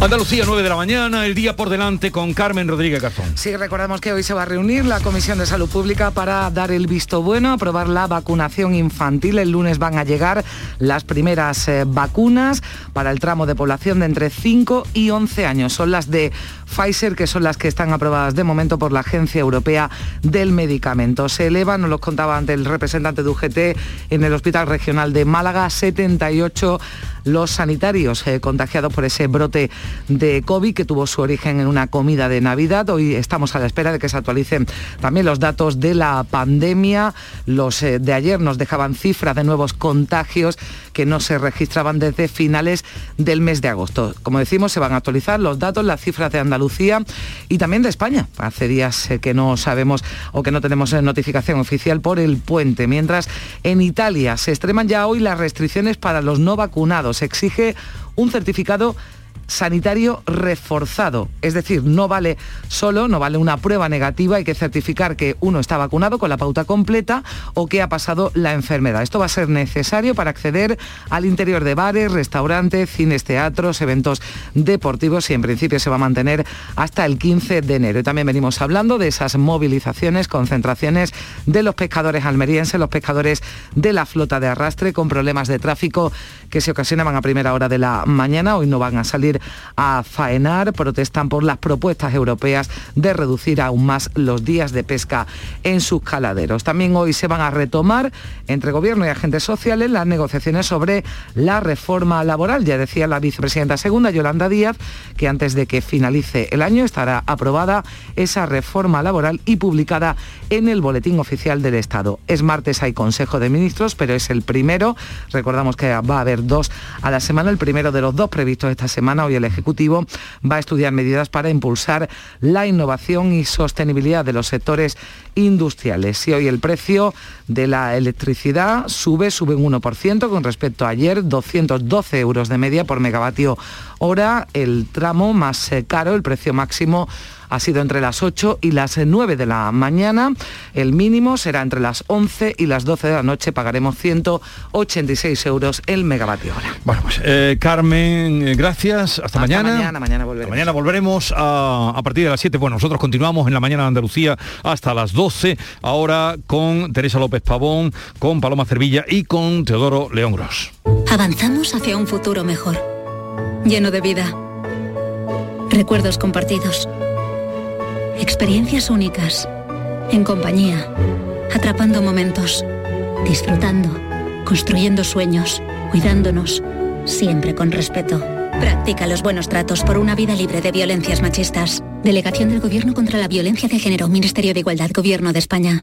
Andalucía, 9 de la mañana, el día por delante con Carmen Rodríguez Garzón. Sí, recordamos que hoy se va a reunir la Comisión de Salud Pública para dar el visto bueno, aprobar la vacunación infantil. El lunes van a llegar las primeras eh, vacunas para el tramo de población de entre 5 y 11 años. Son las de Pfizer, que son las que están aprobadas de momento por la Agencia Europea del Medicamento. Se elevan, nos lo contaba ante el representante de UGT en el Hospital Regional de Málaga, 78 los sanitarios eh, contagiados por ese brote de COVID que tuvo su origen en una comida de Navidad. Hoy estamos a la espera de que se actualicen también los datos de la pandemia. Los eh, de ayer nos dejaban cifras de nuevos contagios que no se registraban desde finales del mes de agosto. Como decimos, se van a actualizar los datos, las cifras de Andalucía y también de España. Hace días eh, que no sabemos o que no tenemos notificación oficial por el puente. Mientras en Italia se extreman ya hoy las restricciones para los no vacunados se exige un certificado sanitario reforzado. Es decir, no vale solo, no vale una prueba negativa, hay que certificar que uno está vacunado con la pauta completa o que ha pasado la enfermedad. Esto va a ser necesario para acceder al interior de bares, restaurantes, cines, teatros, eventos deportivos y en principio se va a mantener hasta el 15 de enero. Y también venimos hablando de esas movilizaciones, concentraciones de los pescadores almerienses, los pescadores de la flota de arrastre con problemas de tráfico que se ocasionaban a primera hora de la mañana. Hoy no van a salir a faenar, protestan por las propuestas europeas de reducir aún más los días de pesca en sus caladeros. También hoy se van a retomar entre gobierno y agentes sociales las negociaciones sobre la reforma laboral. Ya decía la vicepresidenta segunda, Yolanda Díaz, que antes de que finalice el año estará aprobada esa reforma laboral y publicada en el Boletín Oficial del Estado. Es martes, hay Consejo de Ministros, pero es el primero. Recordamos que va a haber dos a la semana, el primero de los dos previstos esta semana Hoy el Ejecutivo va a estudiar medidas para impulsar la innovación y sostenibilidad de los sectores industriales. Y hoy el precio de la electricidad sube, sube un 1% con respecto a ayer, 212 euros de media por megavatio hora. El tramo más eh, caro, el precio máximo ha sido entre las 8 y las 9 de la mañana. El mínimo será entre las 11 y las 12 de la noche. Pagaremos 186 euros el megavatio hora. Bueno, pues eh, Carmen, eh, gracias. Hasta, mañana. mañana. Mañana volveremos. mañana volveremos a, a, partir de las 7. Bueno, nosotros continuamos en la mañana de Andalucía hasta las 12. Ahora con Teresa López Pavón, con Paloma Cervilla y con Teodoro León Gros. Avanzamos hacia un futuro mejor, lleno de vida, recuerdos compartidos Experiencias únicas, en compañía, atrapando momentos, disfrutando, construyendo sueños, cuidándonos, siempre con respeto. Practica los buenos tratos por una vida libre de violencias machistas. Delegación del Gobierno contra la Violencia de Género, Ministerio de Igualdad, Gobierno de España.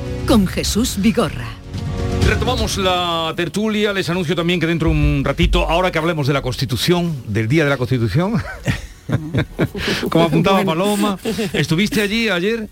con Jesús Vigorra. Retomamos la tertulia, les anuncio también que dentro de un ratito, ahora que hablemos de la Constitución, del Día de la Constitución, como apuntaba Paloma, ¿estuviste allí ayer?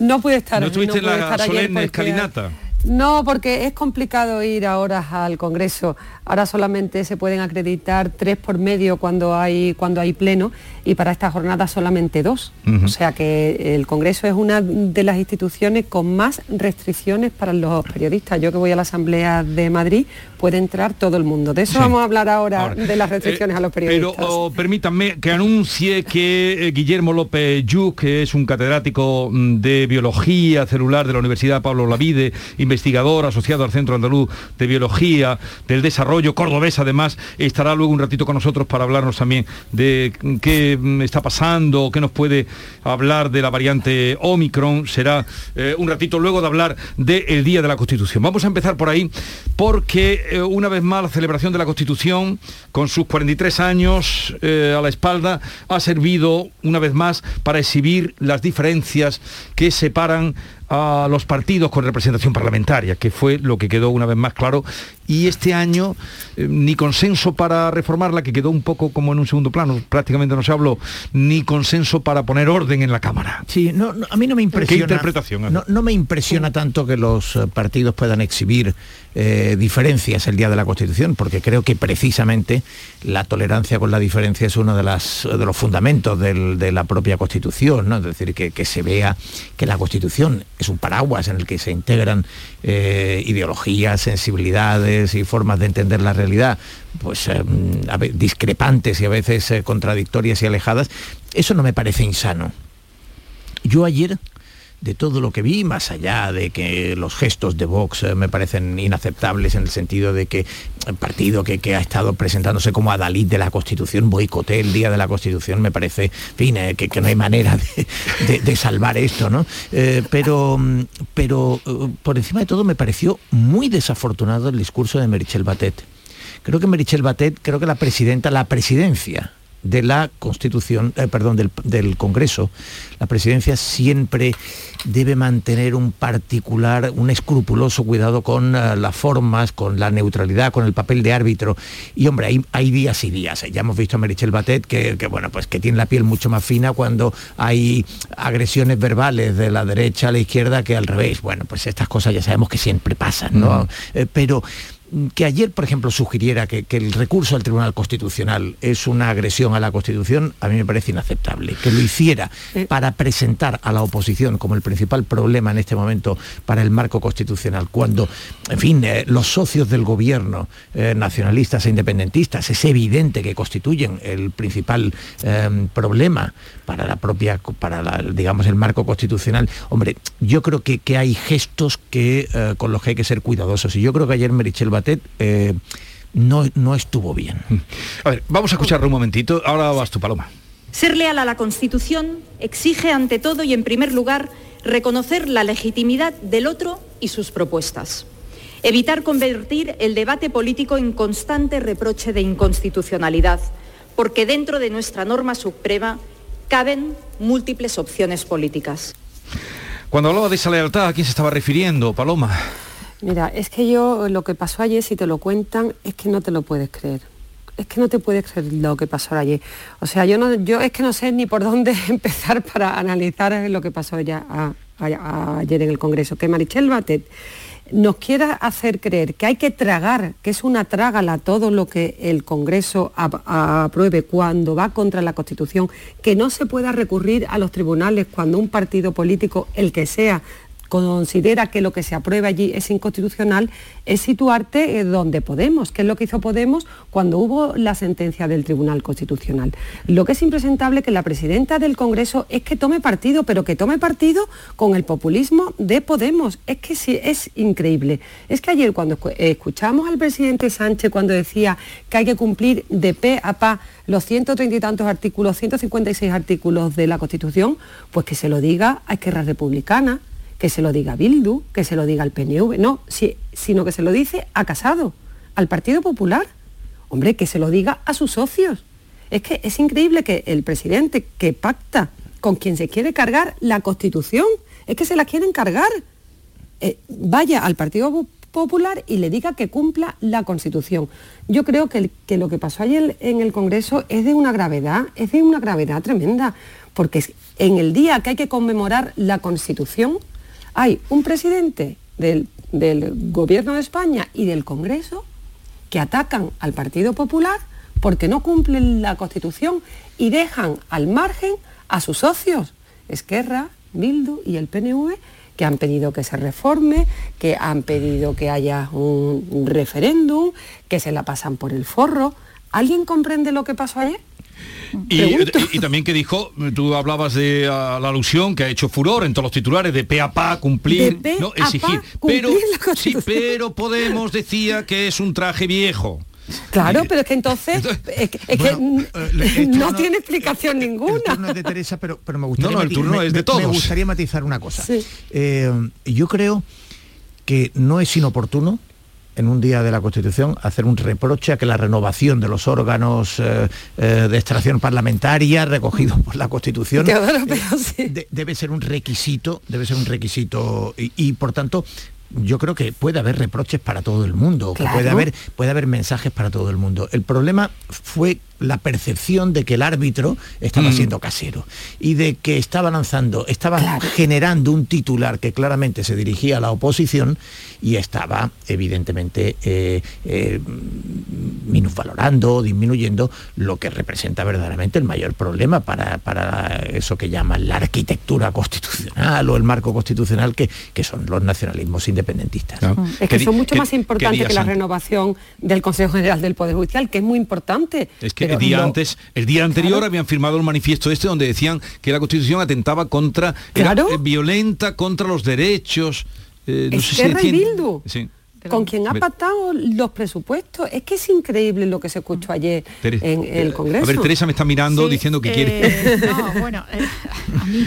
No pude estar. ¿No estuviste no en la estar solemne porque, escalinata? No, porque es complicado ir ahora al Congreso. Ahora solamente se pueden acreditar tres por medio cuando hay, cuando hay pleno y para esta jornada solamente dos. O sea que el Congreso es una de las instituciones con más restricciones para los periodistas. Yo que voy a la Asamblea de Madrid puede entrar todo el mundo. De eso vamos a hablar ahora, de las restricciones a los periodistas. Pero oh, permítanme que anuncie que eh, Guillermo López Yuc, que es un catedrático mm, de biología celular de la Universidad Pablo Lavide, investigador asociado al Centro Andaluz de Biología del Desarrollo, cordobés además, estará luego un ratito con nosotros para hablarnos también de qué mm, está pasando, qué nos puede hablar de la variante Omicron. Será eh, un ratito luego de hablar del Día de la Constitución. Vamos a empezar por ahí porque eh, una vez más la celebración de la Constitución, con sus 43 años eh, a la espalda, ha servido una vez más para exhibir las diferencias que separan a los partidos con representación parlamentaria, que fue lo que quedó una vez más claro. Y este año eh, ni consenso para reformarla, que quedó un poco como en un segundo plano, prácticamente no se habló, ni consenso para poner orden en la Cámara. Sí, no, a mí no me impresiona. ¿Qué interpretación? No, no me impresiona tanto que los eh, partidos puedan exhibir eh, diferencias el día de la Constitución, porque creo que precisamente la tolerancia con la diferencia es uno de, las, de los fundamentos de la propia Constitución, ¿no? es decir, que, que se vea que la Constitución es un paraguas en el que se integran eh, ideologías, sensibilidades y formas de entender la realidad, pues eh, discrepantes y a veces eh, contradictorias y alejadas, eso no me parece insano. Yo ayer de todo lo que vi, más allá de que los gestos de Vox eh, me parecen inaceptables en el sentido de que el partido que, ha estado presentándose como adalid de la Constitución, boicote el día de la Constitución, me parece, fin, eh, que, no hay manera de, salvar esto, ¿no? Eh, pero pero por encima de todo me pareció muy desafortunado el discurso de Merichel Batet. Creo que Merichel Batet, creo que la presidenta, la presidencia de la Constitución, eh, perdón, del, Congreso, la presidencia siempre debe mantener un particular, un escrupuloso cuidado con eh, las formas, con la neutralidad, con el papel de árbitro. Y hombre, hay, hay días y días. Ya hemos visto a Merichel Batet que, bueno, pues que tiene la piel mucho más fina cuando hay agresiones verbales de la derecha a la izquierda que al revés. Bueno, pues estas cosas ya sabemos que siempre pasan, ¿no? Eh, pero que ayer, por ejemplo, sugiriera que, el recurso al Tribunal Constitucional es una agresión a la Constitución, a mí me parece inaceptable. Que lo hiciera para presentar a la oposición como el principal problema en este momento para el marco constitucional, cuando, en fin, eh, los socios del gobierno, eh, nacionalistas e independentistas, es evidente que constituyen el principal eh, problema para la propia, para digamos, el marco constitucional. Hombre, yo creo que, que hay gestos que, con los que hay que ser cuidadosos. Y yo creo que ayer Merichel eh, no, no estuvo bien. A ver, vamos a escucharlo un momentito. Ahora vas tu Paloma. Ser leal a la Constitución exige ante todo y en primer lugar reconocer la legitimidad del otro y sus propuestas. Evitar convertir el debate político en constante reproche de inconstitucionalidad, porque dentro de nuestra norma suprema caben múltiples opciones políticas. Cuando hablaba de esa lealtad, ¿a quién se estaba refiriendo, Paloma? Mira, es que yo lo que pasó ayer, si te lo cuentan, es que no te lo puedes creer. Es que no te puedes creer lo que pasó ayer. O sea, yo no, yo es que no sé ni por dónde empezar para analizar lo que pasó ayer en el Congreso. Que Marichel Batet nos quiera hacer creer que hay que tragar, que es una trágala todo lo que el Congreso apruebe cuando va contra la Constitución, que no se pueda recurrir a los tribunales cuando un partido político, el que sea, considera que lo que se aprueba allí es inconstitucional, es situarte eh, donde Podemos, que es lo que hizo Podemos cuando hubo la sentencia del Tribunal Constitucional. Lo que es impresentable que la presidenta del Congreso es que tome partido, pero que tome partido con el populismo de Podemos. Es que sí, es increíble. Es que ayer cuando escuchamos al presidente Sánchez cuando decía que hay que cumplir de pe a pa los 130 y tantos artículos, 156 artículos de la Constitución, pues que se lo diga a Esquerra Republicana, que se lo diga Bildu, que se lo diga al PNV, no, sino que se lo dice a Casado, al Partido Popular. Hombre, que se lo diga a sus socios. Es que es increíble que el presidente que pacta con quien se quiere cargar la Constitución, es que se la quieren cargar, eh, vaya al Partido Popular y le diga que cumpla la Constitución. Yo creo que, que, lo que pasó ayer en el Congreso es de una gravedad, es de una gravedad tremenda, porque en el día que hay que conmemorar la Constitución, hay un presidente del Gobierno de España y del Congreso que atacan al Partido Popular porque no cumplen la Constitución y dejan al margen a sus socios, Esquerra, Bildu y el PNV, que han pedido que se reforme, que han pedido que haya un referéndum, que se la pasan por el forro. ¿Alguien comprende lo que pasó ayer? Y, también que dijo, tú hablabas de la alusión que ha hecho furor en todos los titulares de pe a pa, cumplir, no, exigir. pero, sí, pero Podemos decía que es un traje viejo. Claro, pero es que entonces, es que, eh, no, tiene explicación ninguna. El turno es de Teresa, pero, pero me gustaría, no, el turno es de todos. Me gustaría matizar una cosa. Eh, yo creo que no es inoportuno en un día de la Constitución hacer un reproche a que la renovación de los órganos eh, de extracción parlamentaria recogidos por la Constitución debe ser un requisito, debe ser un requisito y por tanto yo creo que puede haber reproches para todo el mundo, puede haber, puede haber mensajes para todo el mundo. El problema fue la percepción de que el árbitro estaba mm. siendo casero y de que estaba lanzando, estaba generando un titular que claramente se dirigía a la oposición y estaba evidentemente eh, eh, minusvalorando, disminuyendo lo que representa verdaderamente el mayor problema para, para eso que llaman la arquitectura constitucional o el marco constitucional que, que son los nacionalismos independentistas. Es que son mucho más importantes que la renovación del Consejo General del Poder Judicial, que es muy importante. Es que el día antes, el día anterior habían firmado el manifiesto este donde decían que la Constitución atentaba contra, era eh, violenta contra los derechos. Eh, no sé si Bildu. Sí con quien ha pactado los presupuestos. Es que es increíble lo que se escuchó ayer en, el eh, Congreso. A ver, Teresa me está mirando diciendo que quiere. Eh, no, bueno, eh, a mí...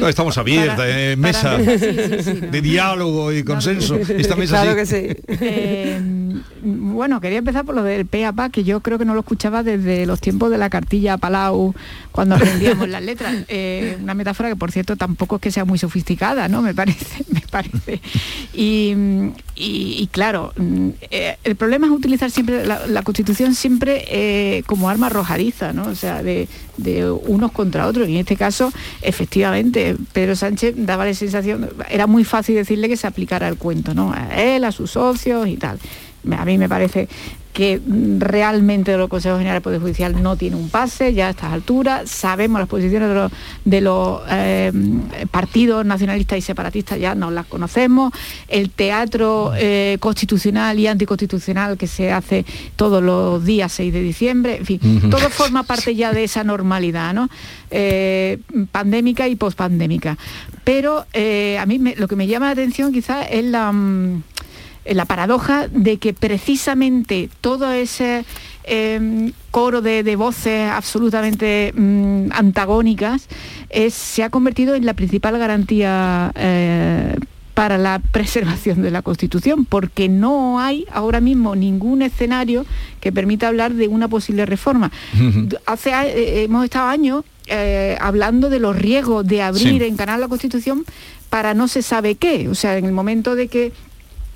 no, estamos abiertas, mesa de diálogo y consenso. Esta mesa claro que sí. bueno, quería empezar por lo del PAPA, que yo creo que no lo escuchaba desde los tiempos de la cartilla Palau, cuando aprendíamos las letras. una metáfora que, por cierto, tampoco es que sea muy sofisticada, ¿no? Me parece, me parece. y claro, mm, eh, el problema es utilizar siempre la, Constitución siempre eh, como arma arrojadiza, ¿no? O sea, de, unos contra otros. Y en este caso, efectivamente, Pedro Sánchez daba la sensación, era muy fácil decirle que se aplicara el cuento, ¿no? A él, a sus socios y tal. A mí me parece que realmente los consejos generales del Poder Judicial no tiene un pase ya a estas alturas. Sabemos las posiciones de los, eh, partidos nacionalistas y separatistas, ya nos las conocemos. El teatro eh, constitucional y anticonstitucional que se hace todos los días 6 de diciembre, en fin, todo forma parte ya de esa normalidad, ¿no? Eh, pandémica y pospandémica. Pero a mí lo que me llama la atención quizás es la... Mm, la paradoja de que precisamente todo ese em, coro de, voces absolutamente mm, antagónicas se ha convertido en la principal garantía eh, para la preservación de la Constitución, porque no hay ahora mismo ningún escenario que permita hablar de una posible reforma. Hace, eh, hemos estado años eh, hablando de los riesgos de abrir, en canal la Constitución para no se sabe qué. O sea, en el momento de que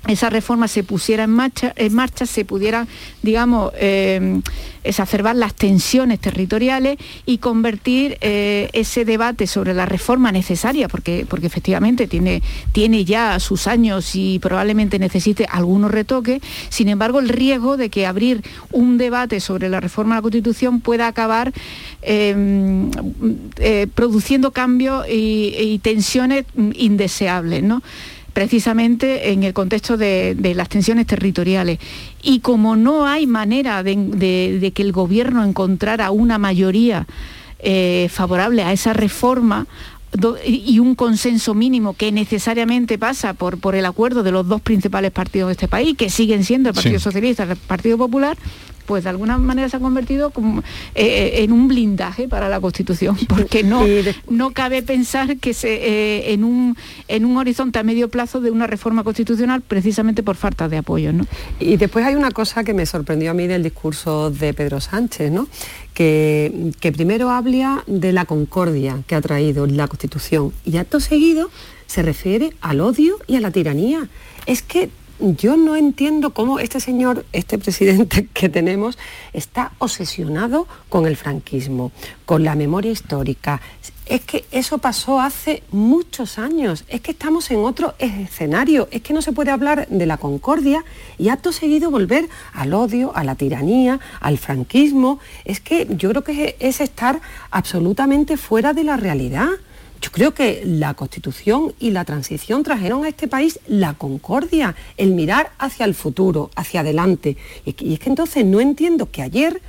esa reforma se pusiera en marcha, en marcha se pudieran, digamos, eh, exacerbar las tensiones territoriales y convertir eh, ese debate sobre la reforma necesaria, porque, porque efectivamente tiene, tiene ya sus años y probablemente necesite algunos retoques, sin embargo el riesgo de que abrir un debate sobre la reforma de la Constitución pueda acabar eh, produciendo cambios y, y tensiones indeseables. ¿no? Precisamente en el contexto de, las tensiones territoriales. Y como no hay manera de, que el gobierno encontrara una mayoría eh, favorable a esa reforma, y un consenso mínimo que necesariamente pasa por, por el acuerdo de los dos principales partidos de este país, que siguen siendo el Partido Socialista y el Partido Popular, pues de alguna manera se ha convertido como, eh, eh, en un blindaje para la Constitución, porque no, no cabe pensar que se, eh, en, un, en un horizonte a medio plazo de una reforma constitucional precisamente por falta de apoyo. ¿no? Y después hay una cosa que me sorprendió a mí del discurso de Pedro Sánchez, ¿no? que, que primero habla de la concordia que ha traído la Constitución y acto seguido se refiere al odio y a la tiranía. Es que yo no entiendo cómo este señor, este presidente que tenemos, está obsesionado con el franquismo, con la memoria histórica. Es que eso pasó hace muchos años, es que estamos en otro escenario, es que no se puede hablar de la concordia y acto seguido volver al odio, a la tiranía, al franquismo. Es que yo creo que es estar absolutamente fuera de la realidad. Yo creo que la Constitución y la transición trajeron a este país la concordia, el mirar hacia el futuro, hacia adelante. Y es que entonces no entiendo que ayer,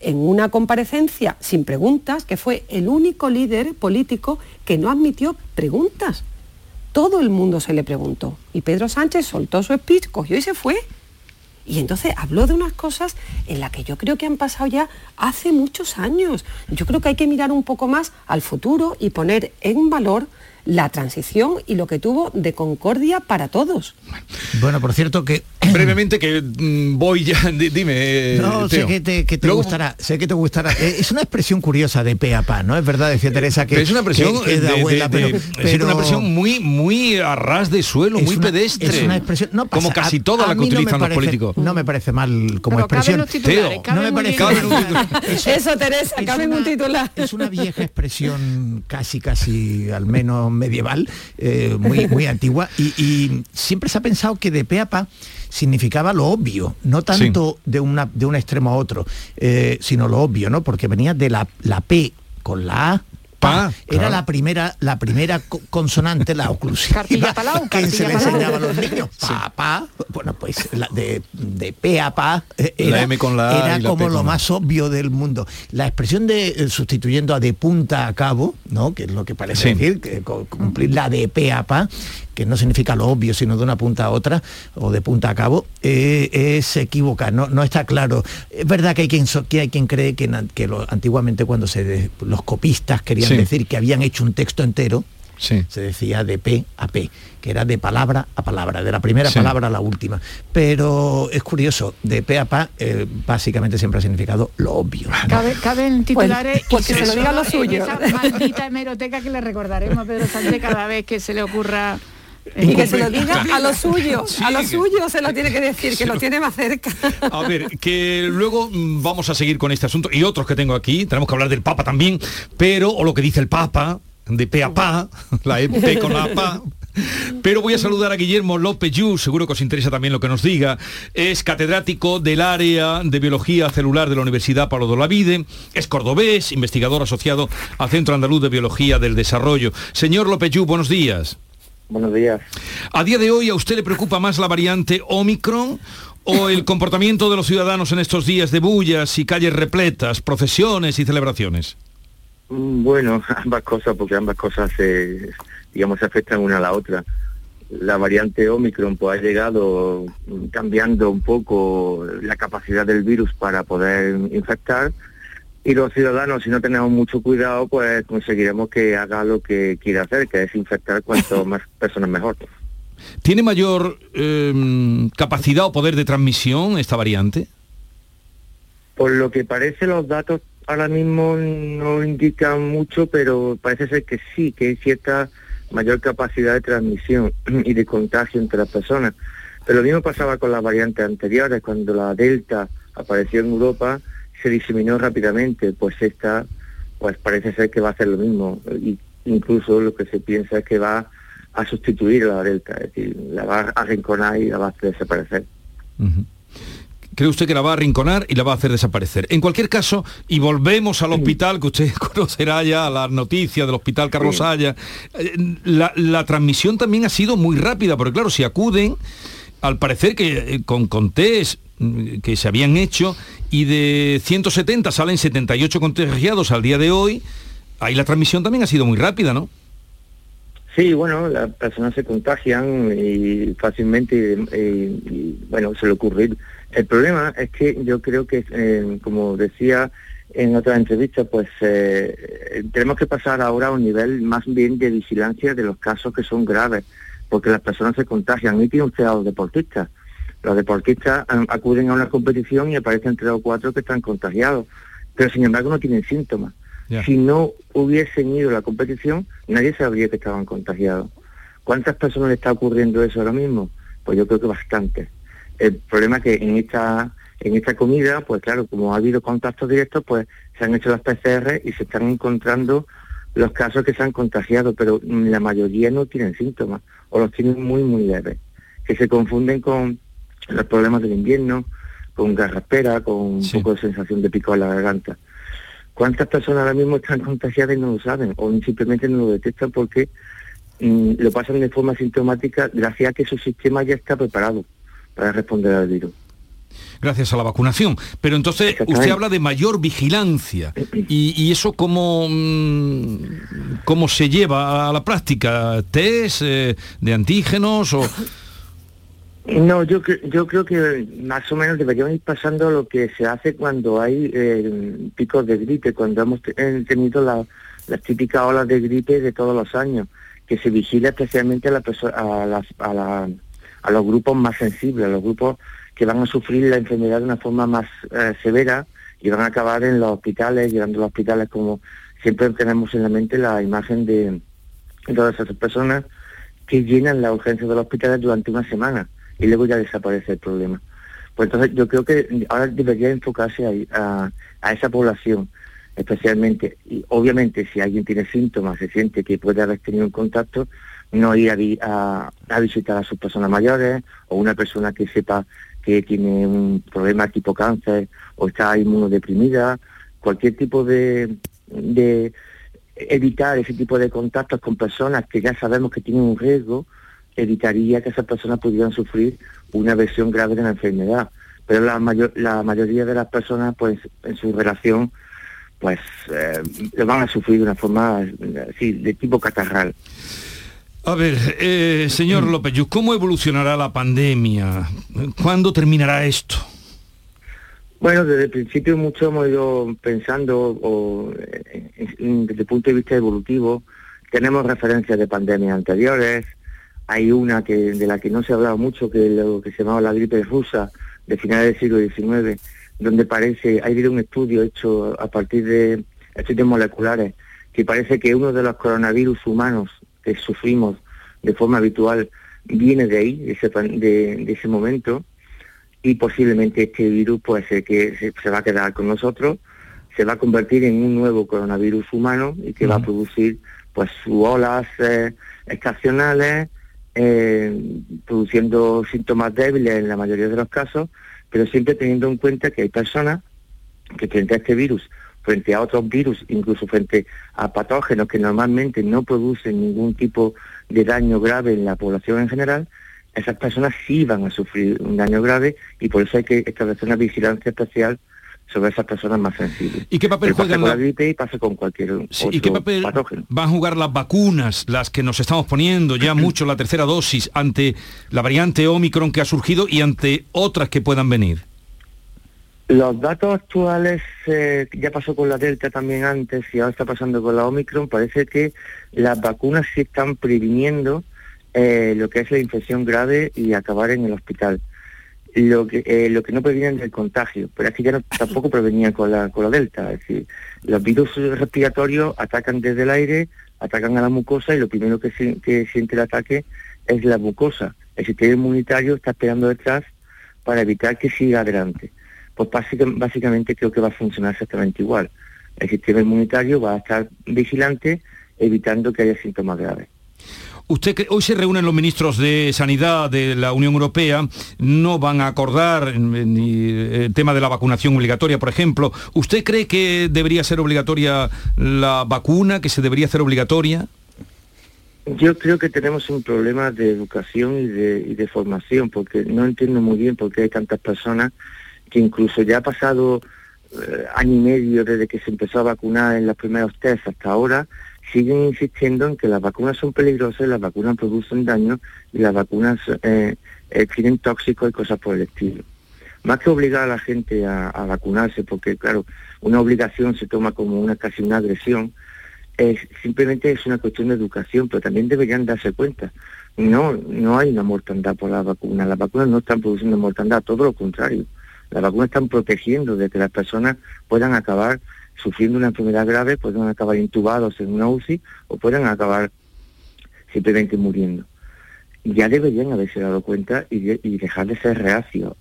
en una comparecencia sin preguntas, que fue el único líder político que no admitió preguntas. Todo el mundo se le preguntó. Y Pedro Sánchez soltó su speech, cogió y se fue. Y entonces habló de unas cosas en las que yo creo que han pasado ya hace muchos años. Yo creo que hay que mirar un poco más al futuro y poner en valor la transición y lo que tuvo de concordia para todos. Bueno, por cierto que... Brevemente que mm, voy ya, dime. No, sé que te, gustará, sé que te gustará. Eh, es una expresión curiosa de pe a pa, ¿no? Es verdad, decía Teresa, que... es una expresión de, abuela, pero, es una expresión muy, muy a ras de suelo, muy pedestre. Es una expresión... No como casi toda la que utilizan los políticos. No me parece mal como expresión. no me parece... Eso, Teresa, cabe un titular. Es una vieja expresión casi, casi, al menos medieval, eh, muy, muy antigua, y, siempre se ha pensado que de pe a pa significaba lo obvio, no tanto de, una, de un extremo a otro, eh, sino lo obvio, ¿no? Porque venía de la, la P con la A Pa, era la primera la primera consonante, la oclusiva que se le enseñaba a los niños. Pa, pa, bueno, pues la de, de pe a pa eh, era, con la era como lo más obvio del mundo. La expresión de eh, sustituyendo a de punta a cabo, ¿no? que es lo que parece decir, que cumplir la de pe a pa, que no significa lo obvio, sino de una punta a otra o de punta a cabo, eh, es equivocar, no, no está claro. Es verdad que hay quien, que hay quien cree que, que antiguamente cuando se los copistas querían decir que habían hecho un texto entero, se decía de P a P, que era de palabra a palabra, de la primera palabra a la última. Pero es curioso, de P a P eh, básicamente siempre ha significado lo obvio. Cabe, en titulares pues, que se lo diga lo suyo. esa maldita hemeroteca que le recordaremos a Pedro Sánchez cada vez que se le ocurra y que se lo diga a lo suyo, a lo suyo se lo tiene que decir, que lo tiene más cerca. A ver, que luego mm, vamos a seguir con este asunto y otros que tengo aquí, tenemos que hablar del Papa también, pero, o lo que dice el Papa, de pe a pa, la EP con la pa, pero voy a saludar a Guillermo López Yu, seguro que os interesa también lo que nos diga. Es catedrático del área de biología celular de la Universidad Pablo de Olavide, es cordobés, investigador asociado al Centro Andaluz de Biología del Desarrollo. Señor López Yu, buenos días. Buenos días. ¿A día de hoy a usted le preocupa más la variante Omicron o el comportamiento de los ciudadanos en estos días de bullas y calles repletas, procesiones y celebraciones? Mm, bueno, ambas cosas, porque ambas cosas se, digamos, se afectan una a la otra. La variante Omicron pues, ha llegado cambiando un poco la capacidad del virus para poder infectar y los ciudadanos, si no tenemos mucho cuidado, pues conseguiremos que haga lo que quiere hacer, que es infectar cuanto más personas mejor. ¿Tiene mayor em, capacidad o poder de transmisión esta variante? Por lo que parece los datos ahora mismo no indican mucho, pero parece ser que sí, que hay cierta mayor capacidad de transmisión y de contagio entre las personas. Pero lo mismo pasaba con las variantes anteriores, cuando la Delta apareció en Europa, se diseminó rápidamente, pues esta pues parece ser que va a hacer lo mismo. Y incluso lo que se piensa es que va a sustituir a la delta, es decir, la va a arrinconar y la va a hacer desaparecer. ¿Cree usted que la va a arrinconar y la va a hacer desaparecer? En cualquier caso, y volvemos al hospital, que usted conocerá ya las noticias del hospital Carlos Haya, eh, la, la, transmisión también ha sido muy rápida, porque claro, si acuden, al parecer que eh, con, con test mm, que se habían hecho y de 170 salen 78 contagiados al día de hoy, ahí la transmisión también ha sido muy rápida, ¿no? Sí, bueno, las personas se contagian y fácilmente y, bueno, se le ocurre. El problema es que yo creo que, eh, como decía en otra entrevista, pues eh, tenemos que pasar ahora a un nivel más bien de vigilancia de los casos que son graves, porque las personas se contagian. Y tiene usted a los deportistas. Los deportistas acuden a una competición y aparecen tres o cuatro que están contagiados, pero sin embargo no tienen síntomas. Si no hubiesen ido a la competición, nadie sabría que estaban contagiados. ¿Cuántas personas le está ocurriendo eso ahora mismo? Pues yo creo que bastante. El problema es que en esta, en esta comida, pues claro, como ha habido contactos directos, pues se han hecho las PCR y se están encontrando los casos que se han contagiado, pero la mayoría no tienen síntomas o los tienen muy, muy leves, que se confunden con los problemas del invierno, con garraspera, con un poco de sensación de pico en la garganta. ¿Cuántas personas ahora mismo están contagiadas y no lo saben? O simplemente no lo detectan porque mm, lo pasan de forma sintomática gracias a que su sistema ya está preparado para responder al virus gracias a la vacunación. Pero entonces usted habla de mayor vigilancia. ¿Y, eso cómo, mm, cómo se lleva a la práctica? ¿Test eh, de antígenos o...? No, yo, yo creo que más o menos deberíamos ir pasando lo que se hace cuando hay eh, picos de gripe, cuando hemos eh, tenido las típicas olas de gripe de todos los años, que se vigila especialmente a, la, a, a, a los grupos más sensibles, a los grupos que van a sufrir la enfermedad de una forma más eh, severa y van a acabar en los hospitales, llegando a los hospitales como siempre tenemos en la mente la imagen de todas esas personas que llenan la urgencia de los hospitales durante una semana y luego ya desaparece el problema. Pues entonces yo creo que ahora debería enfocarse a, esa población especialmente. Y obviamente si alguien tiene síntomas, se siente que puede haber tenido un contacto, no ir a, a, visitar a sus personas mayores o una persona que sepa que tiene un problema tipo cáncer o está inmunodeprimida, cualquier tipo de, de evitar ese tipo de contactos con personas que ya sabemos que tienen un riesgo, evitaría que esas personas pudieran sufrir una versión grave de la enfermedad. Pero la, mayor, la mayoría de las personas, pues, en su relación, pues, eh, lo van a sufrir de una forma así, de tipo catarral. A ver, eh, señor mm. López, ¿cómo evolucionará la pandemia? ¿Cuándo terminará esto? Bueno, desde el principio mucho hemos ido pensando, o, eh, desde el punto de vista evolutivo, tenemos referencias de pandemias anteriores, hay una que de la que no se ha hablado mucho, que es lo que se llamaba la gripe rusa de finales del siglo XIX, donde parece, hay habido un estudio hecho a partir de estudios moleculares, que parece que uno de los coronavirus humanos que sufrimos de forma habitual viene de ahí, de ese, de, ese momento, y posiblemente este virus pues que se, va a quedar con nosotros, se va a convertir en un nuevo coronavirus humano y que va a producir pues sus olas eh, estacionales, eh, produciendo síntomas débiles en la mayoría de los casos, pero siempre teniendo en cuenta que hay personas que frente a este virus frente a otros virus, incluso frente a patógenos que normalmente no producen ningún tipo de daño grave en la población en general, esas personas sí van a sufrir un daño grave y por eso hay que establecer una vigilancia especial sobre esas personas más sensibles. ¿Y qué papel juegan la gripe y pasa con cualquier otro ¿Y qué papel patógeno? van a jugar las vacunas, las que nos estamos poniendo ya mucho la tercera dosis ante la variante Omicron que ha surgido y ante otras que puedan venir? Los datos actuales, eh, ya pasó con la Delta también antes y ahora está pasando con la Omicron, parece que las vacunas sí están previniendo eh, lo que es la infección grave y acabar en el hospital. Lo que, eh, lo que no previenen el contagio, pero es que ya no, tampoco prevenían con la, con la Delta. Es decir, los virus respiratorios atacan desde el aire, atacan a la mucosa y lo primero que, que siente el ataque es la mucosa. El sistema inmunitario está esperando detrás para evitar que siga adelante pues básicamente creo que va a funcionar exactamente igual. El sistema inmunitario va a estar vigilante evitando que haya síntomas graves. Usted hoy se reúnen los ministros de Sanidad de la Unión Europea, no van a acordar ni el tema de la vacunación obligatoria, por ejemplo. ¿Usted cree que debería ser obligatoria la vacuna, que se debería hacer obligatoria? Yo creo que tenemos un problema de educación y de, y de formación, porque no entiendo muy bien por qué hay tantas personas que incluso ya ha pasado eh, año y medio desde que se empezó a vacunar en los primeros test hasta ahora, siguen insistiendo en que las vacunas son peligrosas, las vacunas producen daño y las vacunas eh, eh, tienen tóxicos y cosas por el estilo. Más que obligar a la gente a, vacunarse, porque claro, una obligación se toma como una casi una agresión, es, simplemente es una cuestión de educación, pero también deberían darse cuenta. No, no hay una mortandad por la vacuna, las vacunas no están produciendo mortandad, todo lo contrario las vacunas están protegiendo de que las personas puedan acabar sufriendo una enfermedad grave, puedan acabar intubados en una UCI o puedan acabar simplemente muriendo. ya deberían haberse dado cuenta y, dejar de ser reacios.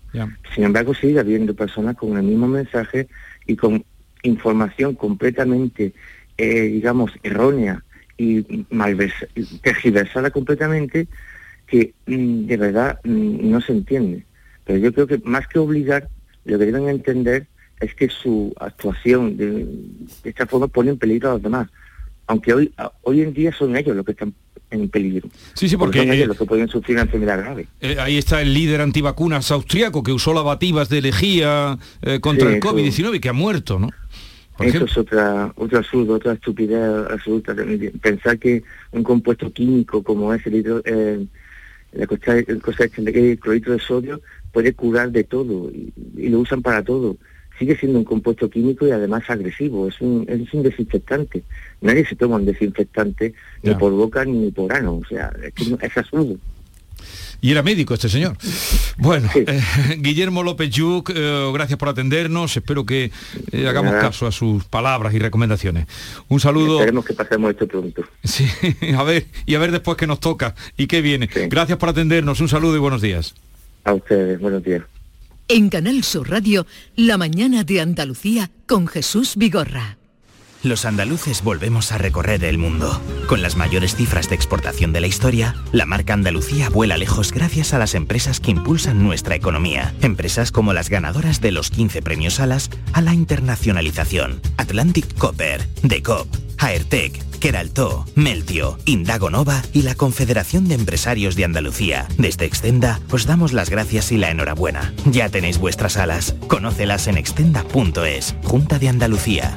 Sin embargo, sigue habiendo personas con el mismo mensaje y con información completamente, eh, digamos, errónea y tergiversada completamente que mm, de verdad mm, no se entiende. Pero yo creo que más que obligar, lo que deben entender es que su actuación de, esta forma pone en peligro a los demás. Aunque hoy, hoy en día son ellos los que están en peligro. Sí, sí, porque, son los que pueden sufrir una enfermedad grave. Eh, ahí está el líder antivacunas austriaco que usó lavativas de lejía eh, contra el COVID-19 y que ha muerto, ¿no? Eso es otra, otro absurdo, otra estupidez absoluta. Pensar que un compuesto químico como es el, hidro, eh, la cosecha de clorito de sodio puede curar de todo y, lo usan para todo. Sigue siendo un compuesto químico y además agresivo, es un, es un desinfectante. Nadie se toma un desinfectante ni por boca ni por ano, o sea, es, que es absurdo y era médico este señor. Bueno, eh, Guillermo López Yuc, eh, gracias por atendernos, espero que eh, hagamos caso a sus palabras y recomendaciones. Un saludo. Esperemos que pasemos esto pronto. Sí, a ver, y a ver después qué nos toca y qué viene. Gracias por atendernos, un saludo y buenos días. A ustedes, buenos días. En Canal Sur Radio, La Mañana de Andalucía con Jesús Vigorra. Los andaluces volvemos a recorrer el mundo. Con las mayores cifras de exportación de la historia, la marca Andalucía vuela lejos gracias a las empresas que impulsan nuestra economía. Empresas como las ganadoras de los 15 premios Alas a la internacionalización. Atlantic Copper, Decop, Aertec, Keralto, Meltio, Indagonova y la Confederación de Empresarios de Andalucía. Desde Extenda os damos las gracias y la enhorabuena. Ya tenéis vuestras alas. Conócelas en extenda.es. Junta de Andalucía.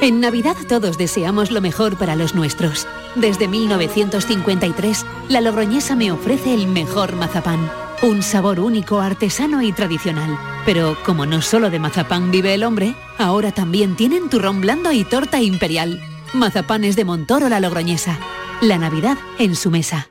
En Navidad todos deseamos lo mejor para los nuestros. Desde 1953, la Logroñesa me ofrece el mejor mazapán. Un sabor único, artesano y tradicional. Pero como no solo de mazapán vive el hombre, ahora también tienen turrón blando y torta imperial. Mazapanes de Montoro la Logroñesa. La Navidad en su mesa.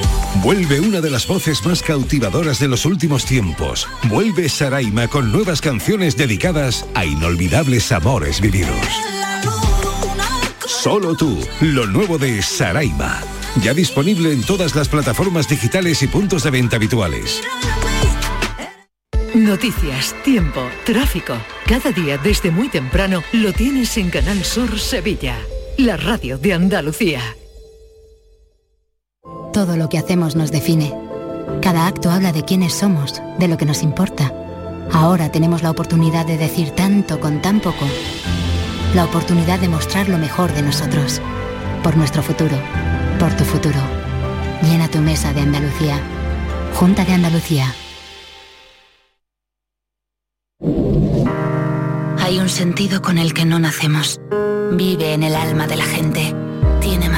Vuelve una de las voces más cautivadoras de los últimos tiempos. Vuelve Saraima con nuevas canciones dedicadas a inolvidables amores vividos. Solo tú, lo nuevo de Saraima. Ya disponible en todas las plataformas digitales y puntos de venta habituales. Noticias, tiempo, tráfico. Cada día desde muy temprano lo tienes en Canal Sur Sevilla, la radio de Andalucía. Todo lo que hacemos nos define. Cada acto habla de quiénes somos, de lo que nos importa. Ahora tenemos la oportunidad de decir tanto con tan poco. La oportunidad de mostrar lo mejor de nosotros. Por nuestro futuro. Por tu futuro. Llena tu mesa de Andalucía. Junta de Andalucía. Hay un sentido con el que no nacemos. Vive en el alma de la gente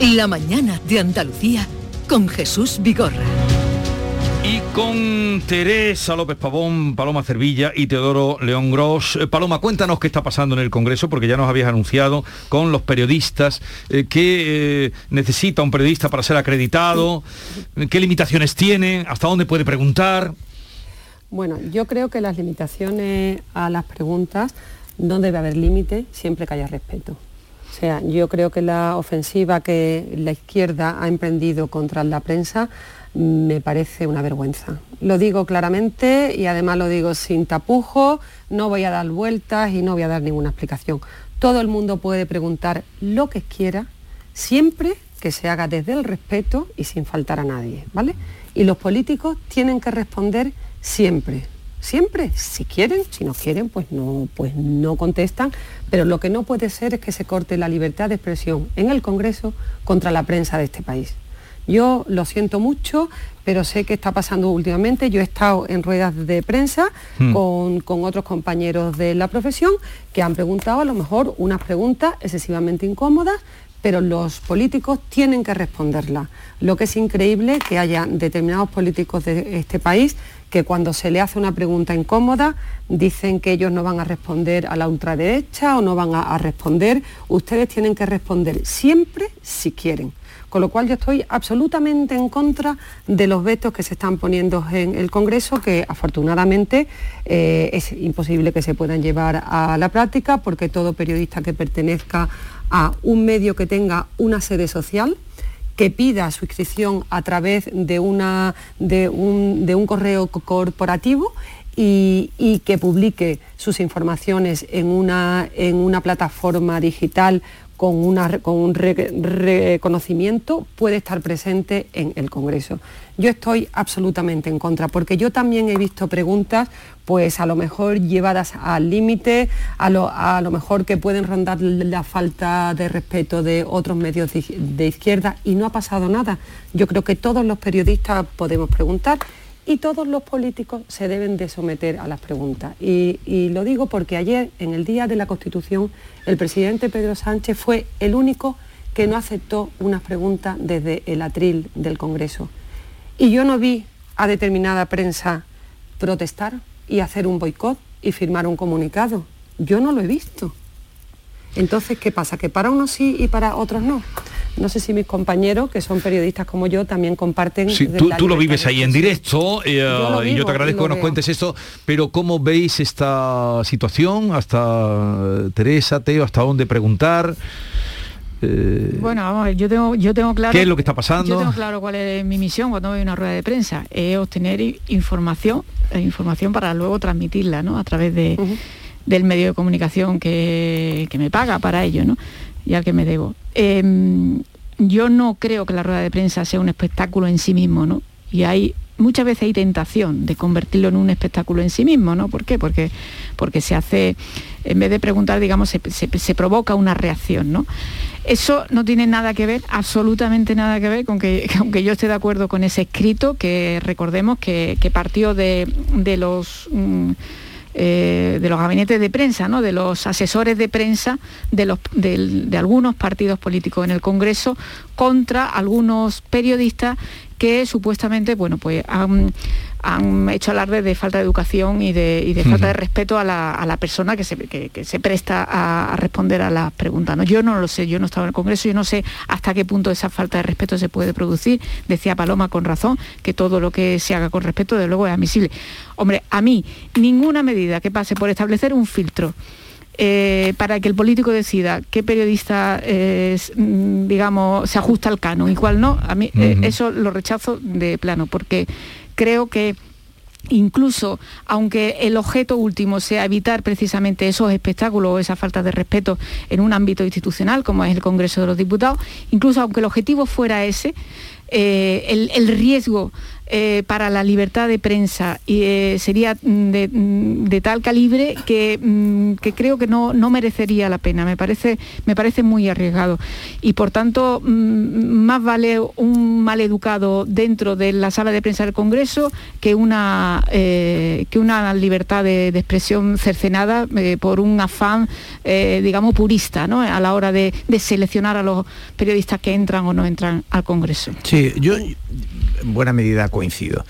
La mañana de Andalucía con Jesús Vigorra. Y con Teresa López Pavón, Paloma Cervilla y Teodoro León Gross. Eh, Paloma, cuéntanos qué está pasando en el Congreso, porque ya nos habías anunciado con los periodistas eh, qué eh, necesita un periodista para ser acreditado, qué limitaciones tiene, hasta dónde puede preguntar. Bueno, yo creo que las limitaciones a las preguntas no debe haber límite siempre que haya respeto. O sea, yo creo que la ofensiva que la izquierda ha emprendido contra la prensa me parece una vergüenza. Lo digo claramente y además lo digo sin tapujo, no voy a dar vueltas y no voy a dar ninguna explicación. Todo el mundo puede preguntar lo que quiera, siempre que se haga desde el respeto y sin faltar a nadie, ¿vale? Y los políticos tienen que responder siempre, siempre, si quieren, si no quieren, pues no, pues no contestan, pero lo que no puede ser es que se corte la libertad de expresión en el Congreso contra la prensa de este país. Yo lo siento mucho, pero sé que está pasando últimamente. Yo he estado en ruedas de prensa Hmm. con, con otros compañeros de la profesión que han preguntado a lo mejor unas preguntas excesivamente incómodas, pero los políticos tienen que responderlas. Lo que es increíble que haya determinados políticos de este país que cuando se le hace una pregunta incómoda dicen que ellos no van a responder a la ultraderecha o no van a, a responder. Ustedes tienen que responder siempre si quieren. Con lo cual yo estoy absolutamente en contra de los vetos que se están poniendo en el Congreso, que afortunadamente eh, es imposible que se puedan llevar a la práctica, porque todo periodista que pertenezca a un medio que tenga una sede social, que pida su inscripción a través de, una, de, un, correo co- corporativo y, y que publique sus informaciones en una, en una plataforma digital con, un re- reconocimiento puede estar presente en el Congreso. Yo estoy absolutamente en contra, porque yo también he visto preguntas, pues a lo mejor llevadas al límite, a lo, mejor que pueden rondar la falta de respeto de otros medios de izquierda y no ha pasado nada. Yo creo que todos los periodistas podemos preguntar y todos los políticos se deben de someter a las preguntas. Y, y lo digo porque ayer, en el Día de la Constitución, el presidente Pedro Sánchez fue el único que no aceptó unas preguntas desde el atril del Congreso. Y yo no vi a determinada prensa protestar y hacer un boicot y firmar un comunicado. Yo no lo he visto. Entonces, ¿qué pasa? ¿Que para unos sí y para otros no? No sé si mis compañeros, que son periodistas como yo, también comparten... Sí, tú, lo vives ahí en directo eh, lo y yo te agradezco que nos veo. cuentes esto, pero ¿cómo veis esta situación? Hasta eh, Teresa, Teo, hasta dónde preguntar. Eh, Bueno, vamos a ver, yo tengo, yo tengo claro... ¿Qué es lo que está pasando? Yo tengo claro cuál es mi misión cuando voy a una rueda de prensa, es obtener información, información para luego transmitirla, ¿no? A través de, del medio de comunicación que, que me paga para ello, ¿no? Y al que me debo. Em, yo no creo que la rueda de prensa sea un espectáculo en sí mismo, ¿no? Y hay muchas veces hay tentación de convertirlo en un espectáculo en sí mismo, ¿no? ¿Por qué? Porque, porque se hace, en vez de preguntar, digamos, se, provoca una reacción, ¿no? Eso no tiene nada que ver, absolutamente nada que ver con que, que aunque yo esté de acuerdo con ese escrito, que recordemos que, partió de, de los... mm, eh, de los gabinetes de prensa, ¿no? de los asesores de prensa de, los, de algunos partidos políticos en el Congreso contra algunos periodistas que supuestamente, bueno, pues han, han hecho alarde de falta de educación y de, y de falta de respeto a la, a la persona que se, que, que se presta a, a responder a las preguntas. ¿no? Yo no lo sé, yo no estaba en el Congreso, yo no sé hasta qué punto esa falta de respeto se puede producir. Decía Paloma con razón que todo lo que se haga con respeto, de luego, es admisible. Hombre, a mí, ninguna medida que pase por establecer un filtro eh, para que el político decida qué periodista mm, digamos, se ajusta al canon y cuál no, a mí eh, eso lo rechazo de plano, porque creo que incluso aunque el objeto último sea evitar precisamente esos espectáculos o esa falta de respeto en un ámbito institucional como es el Congreso de los Diputados, incluso aunque el objetivo fuera ese, eh, el, el riesgo eh, para la libertad de prensa y, eh, sería mm, de, mm, de tal calibre que, mm, que creo que no, no merecería la pena. Me parece, me parece muy arriesgado. Y por tanto, más vale un mal educado dentro de la sala de prensa del Congreso que una, eh, que una libertad de, expresión cercenada por un afán, digamos, purista, ¿no? a la hora de, de seleccionar a los periodistas que entran o no entran al Congreso. Sí, yo en buena medida coincido.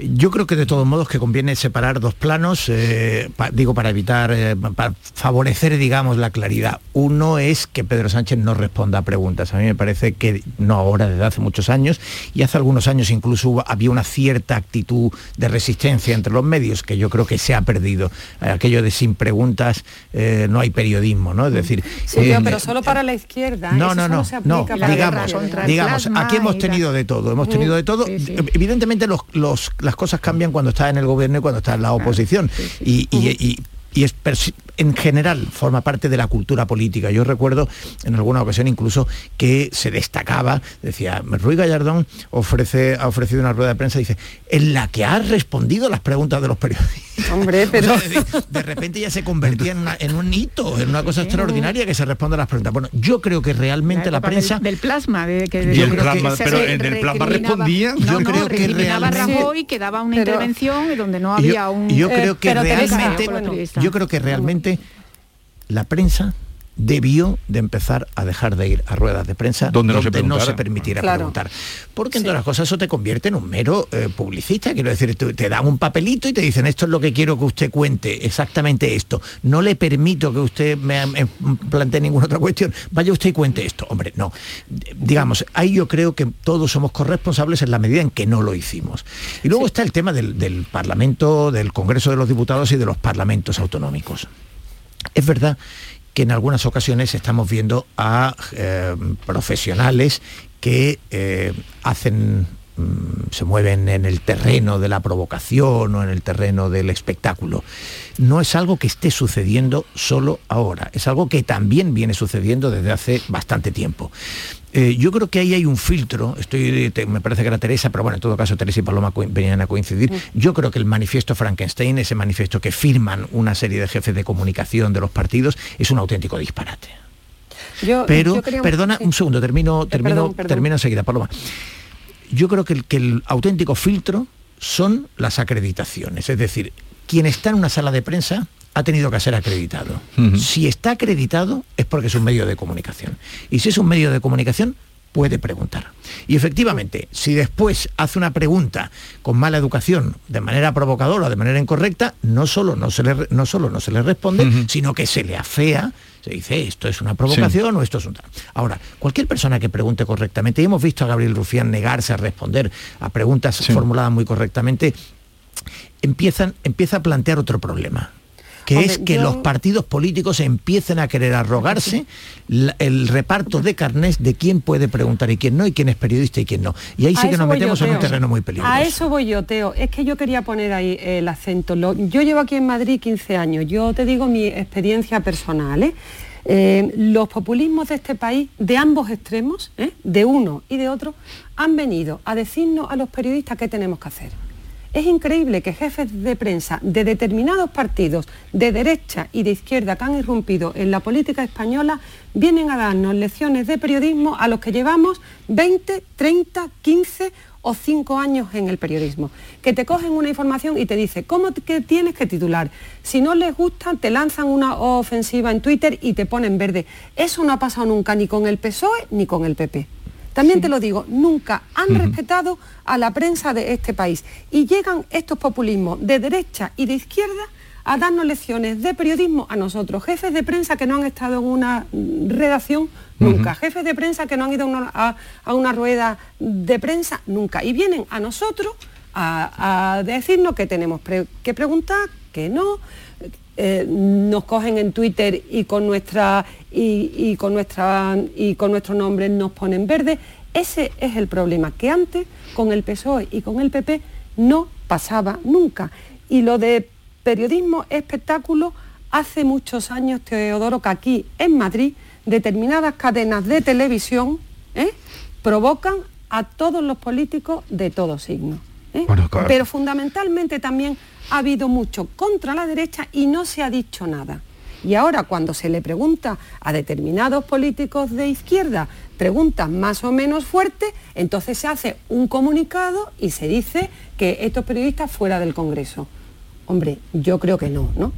Yo creo que de todos modos que conviene separar dos planos, eh, pa- digo para evitar, eh, para favorecer, digamos, la claridad. Uno es que Pedro Sánchez no responda a preguntas. A mí me parece que no ahora, desde hace muchos años, y hace algunos años incluso había una cierta actitud de resistencia entre los medios que yo creo que se ha perdido. Eh, aquello de sin preguntas eh, no hay periodismo, ¿no? Es decir, Sí, pero solo para la izquierda. no, Eso no, no, se no, digamos, digamos, aquí hemos tenido de todo, hemos tenido de todo. Evidentemente los, los- las cosas cambian cuando está en el gobierno y cuando está en la oposición. Y, y- y- y es persi- en general forma parte de la cultura política. Yo recuerdo en alguna ocasión incluso que se destacaba, decía, Ruy Gallardón ofrece, ha ofrecido una rueda de prensa, dice, en la que ha respondido las preguntas de los periodistas. Hombre, pero... de repente ya se convertía en, una- en un hito, en una cosa extraordinaria que se responde a las preguntas. Bueno, yo creo que realmente la del- prensa... del, plasma de que Yo de- creo que- que pero en el plasma respondía. no, Yo no, creo que realmente- Rajoy que daba una Pero- intervención donde no había yo, un yo creo que pero Teresa, realmente yo creo que realmente la prensa debió de empezar a dejar de ir a ruedas de prensa Donde no se no preguntara. se permitiera Claro. preguntar. Porque en todas las cosas eso te convierte en un mero eh, publicista. Quiero decir, te dan un papelito y te dicen esto es lo que quiero que usted cuente, exactamente esto. No le permito que usted me, me plantee ninguna otra cuestión. Vaya usted y cuente esto. Hombre, no. Digamos, ahí yo creo que todos somos corresponsables en la medida en que no lo hicimos. Y luego está el tema del, del Parlamento, del Congreso de los Diputados y de los parlamentos autonómicos. Es verdad que en algunas ocasiones estamos viendo a eh, profesionales que eh, hacen se mueven en el terreno de la provocación o en el terreno del espectáculo. No es algo que esté sucediendo solo ahora, es algo que también viene sucediendo desde hace bastante tiempo. Eh, yo creo que ahí hay un filtro, estoy, te- me parece que era Teresa, pero bueno, en todo caso Teresa y Paloma co- venían a coincidir. Yo creo que el manifiesto Frankenstein, ese manifiesto que firman una serie de jefes de comunicación de los partidos, es un auténtico disparate. Yo- Pero, yo quería- perdona, sí. un segundo, termino, termino, perdón, perdón. termino enseguida, Paloma. Yo creo que el, que el auténtico filtro son las acreditaciones, es decir, quien está en una sala de prensa ha tenido que ser acreditado. Si está acreditado es porque es un medio de comunicación. Y si es un medio de comunicación, puede preguntar. Y efectivamente, si después hace una pregunta con mala educación, de manera provocadora, de manera incorrecta, no solo no se le, no solo no se le responde, sino que se le afea, se dice esto es una provocación o esto es un. Ahora, cualquier persona que pregunte correctamente, y hemos visto a Gabriel Rufián negarse a responder a preguntas formuladas muy correctamente, empiezan, empieza a plantear otro problema que Hombre, es que yo- los partidos políticos empiecen a querer arrogarse la- el reparto de carnés de quién puede preguntar y quién no, y quién es periodista y quién no. Y ahí A sí que nos yo, metemos en un terreno muy peligroso. A eso voy yo, Teo. Es que yo quería poner ahí el acento. Yo llevo aquí en Madrid 15 años. Yo te digo mi experiencia personal. ¿eh? Eh, los populismos de este país, de ambos extremos, ¿eh? de uno y de otro, han venido a decirnos a los periodistas qué tenemos que hacer. Es increíble que jefes de prensa de determinados partidos de derecha y de izquierda que han irrumpido en la política española vienen a darnos lecciones de periodismo a los que llevamos 20, 30, 15 o 5 años en el periodismo. Que te cogen una información y te dice cómo que tienes que titular. Si no les gusta, te lanzan una ofensiva en Twitter y te ponen verde. Eso no ha pasado nunca ni con el PSOE ni con el PP. También te lo digo, nunca han respetado a la prensa de este país. Y llegan estos populismos de derecha y de izquierda a darnos lecciones de periodismo a nosotros, jefes de prensa que no han estado en una redacción nunca, jefes de prensa que no han ido a una, a- a una rueda de prensa nunca. Y vienen a nosotros a, a decirnos que tenemos pre- que preguntar, que no. Eh, nos cogen en Twitter y con nuestra y, y con nuestra y con nuestro nombre nos ponen verde. Ese es el problema, que antes con el PSOE y con el PP no pasaba nunca. Y lo de periodismo espectáculo, hace muchos años, Teodoro, que aquí en Madrid, determinadas cadenas de televisión ¿eh? provocan a todos los políticos de todo signo. ¿eh? Bueno, claro. Pero fundamentalmente también ha habido mucho contra la derecha y no se ha dicho nada. Y ahora cuando se le pregunta a determinados políticos de izquierda preguntas más o menos fuertes, entonces se hace un comunicado y se dice que estos periodistas fuera del Congreso. Hombre, yo creo que no, ¿no?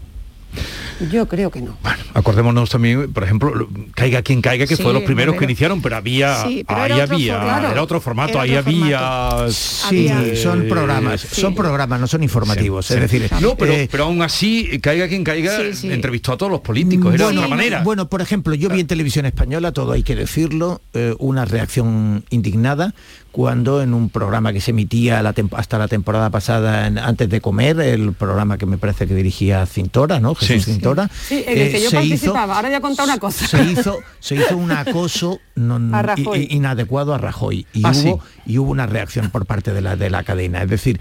Yo creo que no. Acordémonos también, por ejemplo, lo- caiga quien caiga, que Sí, fue los primeros pero- que iniciaron, pero había, Sí, pero ahí era otro había, formato. era otro formato, Era ahí otro había. Sí, son programas, son programas, no son informativos. Sí, es sí. decir, no, pero, eh, pero aún así, caiga quien caiga, Sí, sí. entrevistó a todos los políticos, era de bueno, otra manera. Bueno, por ejemplo, yo vi en televisión española, todo hay que decirlo, eh, una reacción indignada cuando en un programa que se emitía la hasta la temporada pasada, en- antes de comer, el programa que me parece que dirigía Cintora, ¿no? Jesús Cintora. Sí, en el que eh, yo se hizo- participaba. Ahora voy a contar una cosa. se hizo se hizo un acoso A inadecuado a Rajoy y Ah, hubo sí. y hubo una reacción por parte de la de la cadena es decir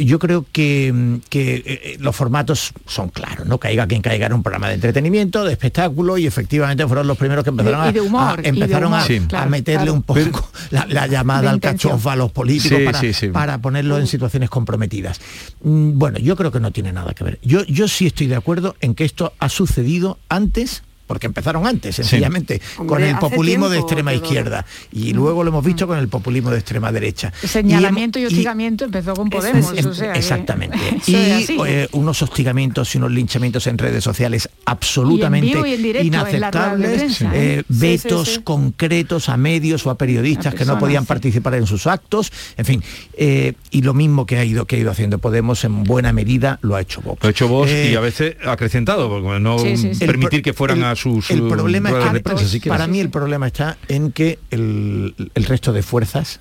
yo creo que, que eh, los formatos son claros no caiga quien caiga era un programa de entretenimiento de espectáculo y efectivamente fueron los primeros que empezaron a- humor, empezaron a- Sí. a, meterle claro. un poco la, la llamada al cachofa a los políticos Sí, para, sí, sí. para ponerlos en situaciones comprometidas Mm, bueno yo creo que no tiene nada que ver yo yo sí estoy de acuerdo en que esto ha sucedido antes porque empezaron antes, sencillamente, Hombre, con el populismo de extrema izquierda. Y luego lo hemos visto con el populismo de extrema derecha. El señalamiento y, hostigamiento empezó con Podemos. Em- o sea que- exactamente. Y eh, unos hostigamientos y unos linchamientos en redes sociales absolutamente Y directo inaceptables, prensa, eh, ¿eh? Sí, vetos sí. concretos a medios o a periodistas A que no podían sí. participar en sus actos, en fin, eh, y lo mismo que ha ido que ha ido haciendo Podemos en buena medida lo ha hecho Vox. Lo ha hecho vos Eh, y a veces acrecentado, porque no Sí, sí, sí. permitir que fueran el- a sus el uh, problema ruedas es de que prensa siquiera. para mí el problema está en que el, el resto de fuerzas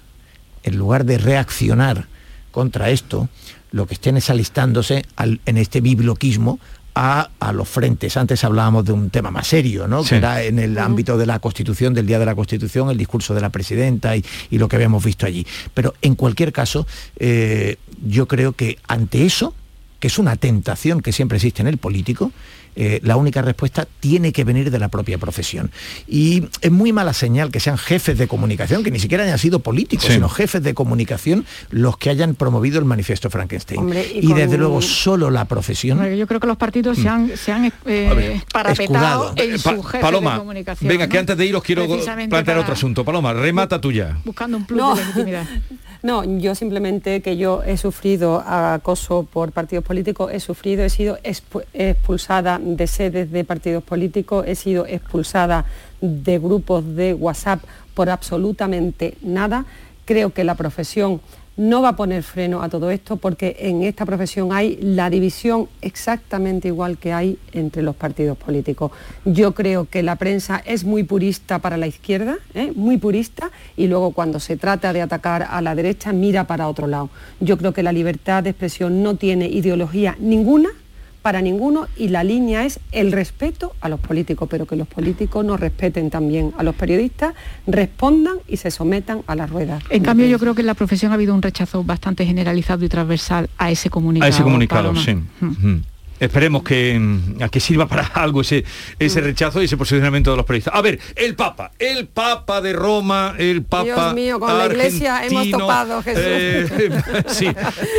en lugar de reaccionar contra esto lo que estén es alistándose al- en este bibloquismo a, a los frentes. Antes hablábamos de un tema más serio, ¿no? Sí. Que era en el ámbito de la Constitución, del Día de la Constitución, el discurso de la presidenta y, y lo que habíamos visto allí. Pero en cualquier caso, eh, yo creo que ante eso, que es una tentación que siempre existe en el político, eh, la única respuesta tiene que venir de la propia profesión. Y es muy mala señal que sean jefes de comunicación, que ni siquiera hayan sido políticos, Sí. sino jefes de comunicación los que hayan promovido el manifiesto Frankenstein. Hombre, y y con- desde luego solo la profesión Hombre, Yo creo que los partidos se han, se han eh, escudado. parapetado en Eh, Pa- su jefe Paloma, de comunicación. venga, ¿no? que antes de iros quiero plantear para- otro asunto. Paloma, remata tuya. Buscando un plus No. de legitimidad. No, yo simplemente que yo he sufrido acoso por partidos políticos, he sufrido, he sido expu- expulsada de sedes de partidos políticos, he sido expulsada de grupos de WhatsApp por absolutamente nada. Creo que la profesión no va a poner freno a todo esto porque en esta profesión hay la división exactamente igual que hay entre los partidos políticos. Yo creo que la prensa es muy purista para la izquierda, ¿eh? muy purista, y luego cuando se trata de atacar a la derecha mira para otro lado. Yo creo que la libertad de expresión no tiene ideología ninguna para ninguno y la línea es el respeto a los políticos, pero que los políticos no respeten también a los periodistas, respondan y se sometan a las ruedas. En cambio, yo creo que en la profesión ha habido un rechazo bastante generalizado y transversal a ese comunicado. A ese comunicado, Paloma. sí. Mm. Esperemos que, mm, a que sirva para algo ese, ese rechazo y ese posicionamiento de los periodistas. A ver, el Papa, el Papa de Roma, el Papa Dios mío, con la iglesia hemos topado, Jesús. eh, sí,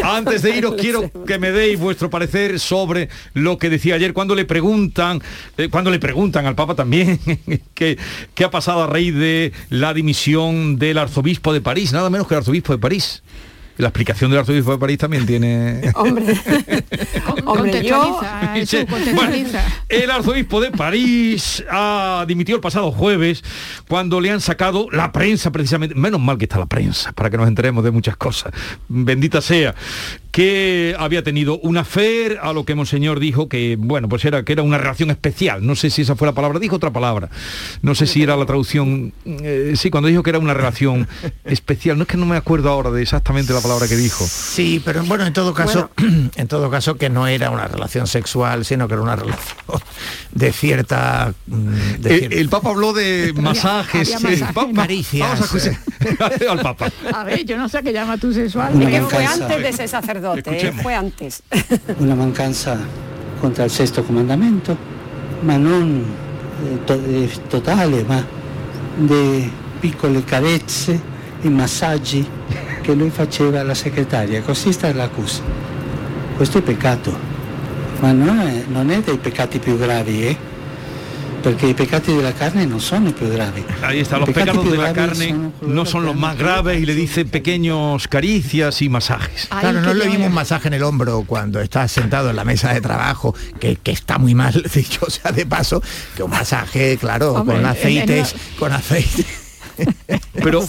antes de iros quiero que me deis vuestro parecer sobre lo que decía ayer cuando le preguntan, eh, cuando le preguntan al Papa también qué qué ha pasado a raíz de la dimisión del arzobispo de París, nada menos que el arzobispo de París. La explicación del arzobispo de París también tiene... Hombre, hombre yo... Sí. Bueno, el arzobispo de París ha dimitido el pasado jueves cuando le han sacado la prensa precisamente. Menos mal que está la prensa, para que nos enteremos de muchas cosas. Bendita sea que había tenido una fe a lo que Monseñor dijo que, bueno, pues era que era una relación especial. No sé si esa fue la palabra, dijo otra palabra. No sé si era la traducción. eh, sí, cuando dijo que era una relación especial. No es que no me acuerdo ahora de exactamente la palabra que dijo. Sí, pero bueno, en todo caso, en todo caso que no era una relación sexual, sino que era una relación de cierta. mm, de Eh, cierta- el Papa habló de masajes, había eh, masajes. va- Caricias, Vamos a escuchar al Papa. A ver, yo no sé qué llama tú sexual. Es que fue antes de ser sacerdote, eh, Escuchemos. fue antes. una mancanza contra il sesto comandamento, ma non eh, eh, totale, ma di piccole carezze e massaggi che lui faceva alla segretaria. Così sta l'accusa. Questo è peccato, ma non è, non è dei peccati più gravi, eh? Perché i peccati della carne non sono i più gravi. Ahí está, los pecados de la carne no son los más graves y le dice pequeños caricias y masajes. Claro, no es lo mismo un masaje en el hombro cuando estás sentado en la mesa de trabajo, que, que está muy mal, dicho sea de paso, que un masaje, claro, Hombre, con en- en aceites, con aceite. Pero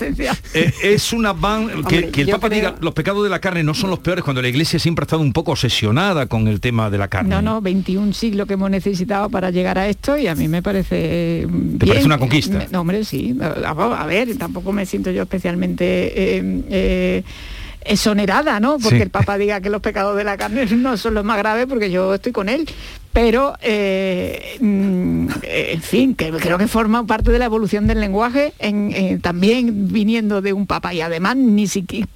eh, es una van que, Hombre, que el Papa creo- diga los pecados de la carne no son los peores cuando la Iglesia siempre ha estado un poco obsesionada con el tema de la carne. No, no, 21 siglos que hemos necesitado para llegar a esto y a mí me parece ¿Te parece una conquista? No, hombre, sí. A, a ver, tampoco me siento yo especialmente eh, eh, exonerada, ¿no? Porque Sí. el Papa diga que los pecados de la carne no son los más graves porque yo estoy con él. Pero, eh, mm, en fin, que creo que forma parte de la evolución del lenguaje, en- eh, también viniendo de un Papa y además ni siquiera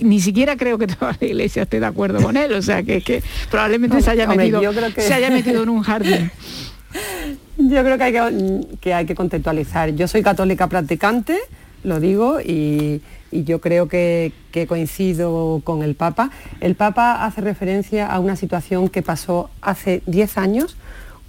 ni siquiera creo que toda la iglesia esté de acuerdo con él, o sea que, que probablemente se haya Hombre, metido, yo creo que- se haya metido en un jardín. Yo creo que hay que, que hay que contextualizar. Yo soy católica practicante, lo digo, y, y yo creo que, coincido con el Papa. El Papa hace referencia a una situación que pasó hace 10 años,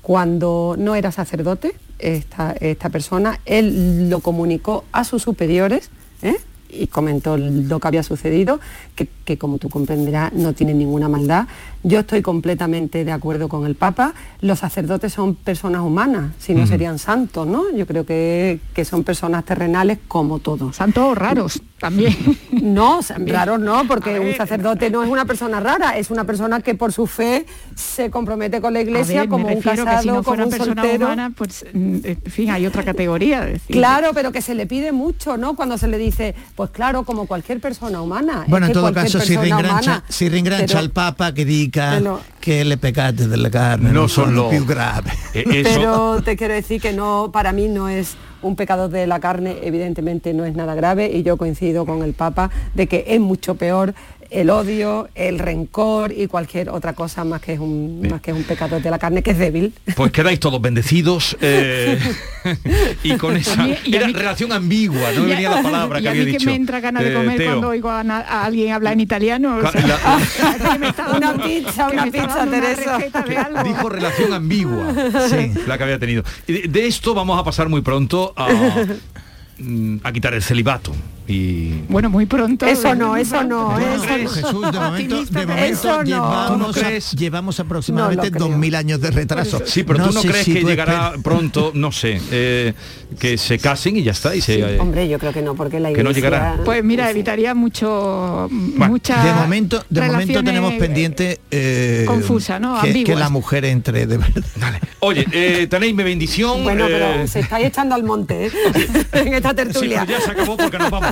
cuando no era sacerdote esta, esta persona. Él lo comunicó a sus superiores. ¿eh? Y comentó lo que había sucedido, que, que, como tú comprenderás no tiene ninguna maldad. Yo estoy completamente de acuerdo con el Papa. Los sacerdotes son personas humanas, si no serían santos, ¿no? Yo creo que, que son personas terrenales como todos. Santos raros también. No, raros no, porque un sacerdote no es una persona rara, es una persona que por su fe se compromete con la iglesia ver, como un casado, si no como un persona soltero. humana, pues mm, en fin, hay otra categoría. decir, Claro, pero que se le pide mucho, ¿no? Cuando se le dice, pues claro, como cualquier persona humana. Bueno, es en que todo caso, si pero- al Papa que diga Pero- que le peccati della carne No son sono lo- più gravi. Eh, Pero te quiero decir que no, para mí no es un pecado de la carne, evidentemente no es nada grave y yo coincido con el Papa de que es mucho peor el odio, el rencor y cualquier otra cosa más que es un, más que es un pecado de la carne que es débil. Pues quedáis todos bendecidos eh, y con esa y era relación ambigua, no a- venía la palabra y que a había mí dicho. que me entra ganas de eh, comer cuando oigo a, alguien hablar en italiano. o sea, la- me Una pizza, una me pizza, Teresa. Dijo relación ambigua, sí, la que había tenido. De, de esto vamos a pasar muy pronto a, mm, a quitar el celibato. Y Bueno, muy pronto. Eso no, eso no, Bueno, eso no. Jesús, de momento, de momento Eso no. llevamos, aproximadamente creo. 2.000 años de retraso. Sí, pero tú no crees si que llegará esperas- pronto, no sé, eh, que se casen y ya está. Y se, eh, Hombre, yo creo que no, porque la Que no iglesia... llegará. Pues mira, evitaría mucho, mucha De momento, de momento tenemos pendiente eh, confusa, ¿no? que, que la mujer entre de verdad. Oye, eh, tenéis mi bendición. Bueno, pero eh, se estáis echando al monte ¿eh? en esta sí, tertulia. pero ya se acabó porque nos vamos.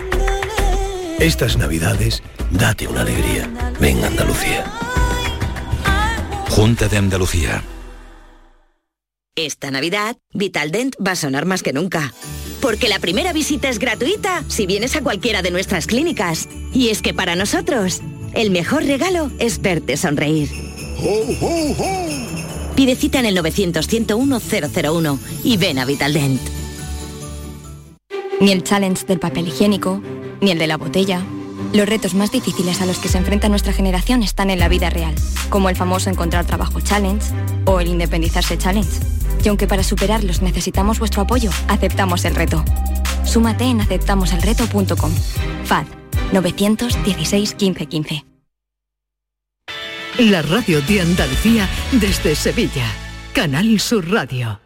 Estas navidades, date una alegría. Ven a Andalucía. Junta de Andalucía. Esta Navidad, Vitaldent va a sonar más que nunca. Porque la primera visita es gratuita si vienes a cualquiera de nuestras clínicas. Y es que para nosotros, el mejor regalo es verte sonreír. Pide cita en el 900-101-001 y ven a Vitaldent. Ni el challenge del papel higiénico, ni el de la botella. Los retos más difíciles a los que se enfrenta nuestra generación están en la vida real, como el famoso encontrar trabajo challenge o el independizarse challenge. Y aunque para superarlos necesitamos vuestro apoyo, aceptamos el reto. Súmate en aceptamoselreto.com. FAD 916 1515. La radio de Andalucía desde Sevilla. Canal Sur Radio.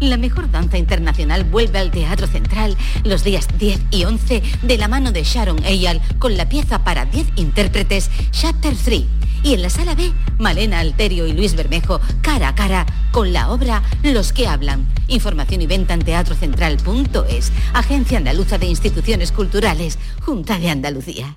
La mejor danza internacional vuelve al Teatro Central los días 10 y 11 de la mano de Sharon Eyal con la pieza para 10 intérpretes Chapter 3. Y en la sala B, Malena Alterio y Luis Bermejo cara a cara con la obra Los que hablan. Información y venta en teatrocentral.es, Agencia Andaluza de Instituciones Culturales, Junta de Andalucía.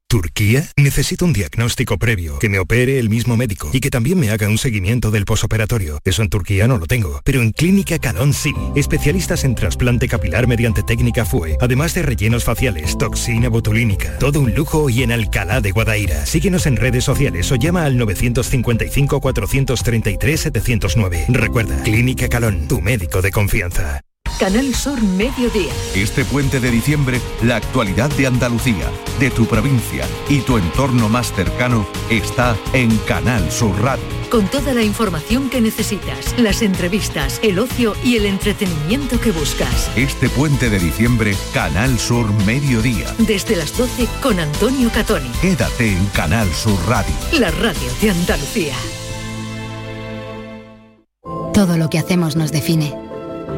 ¿Turquía? Necesito un diagnóstico previo, que me opere el mismo médico y que también me haga un seguimiento del posoperatorio. Eso en Turquía no lo tengo, pero en Clínica Calón sí. Especialistas en trasplante capilar mediante técnica FUE, además de rellenos faciales, toxina botulínica, todo un lujo y en Alcalá de Guadaira. Síguenos en redes sociales o llama al 955 433 709. Recuerda, Clínica Calón, tu médico de confianza. Canal Sur Mediodía. Este puente de diciembre, la actualidad de Andalucía, de tu provincia y tu entorno más cercano está en Canal Sur Radio. Con toda la información que necesitas, las entrevistas, el ocio y el entretenimiento que buscas. Este puente de diciembre, Canal Sur Mediodía. Desde las 12 con Antonio Catoni. Quédate en Canal Sur Radio. La radio de Andalucía. Todo lo que hacemos nos define.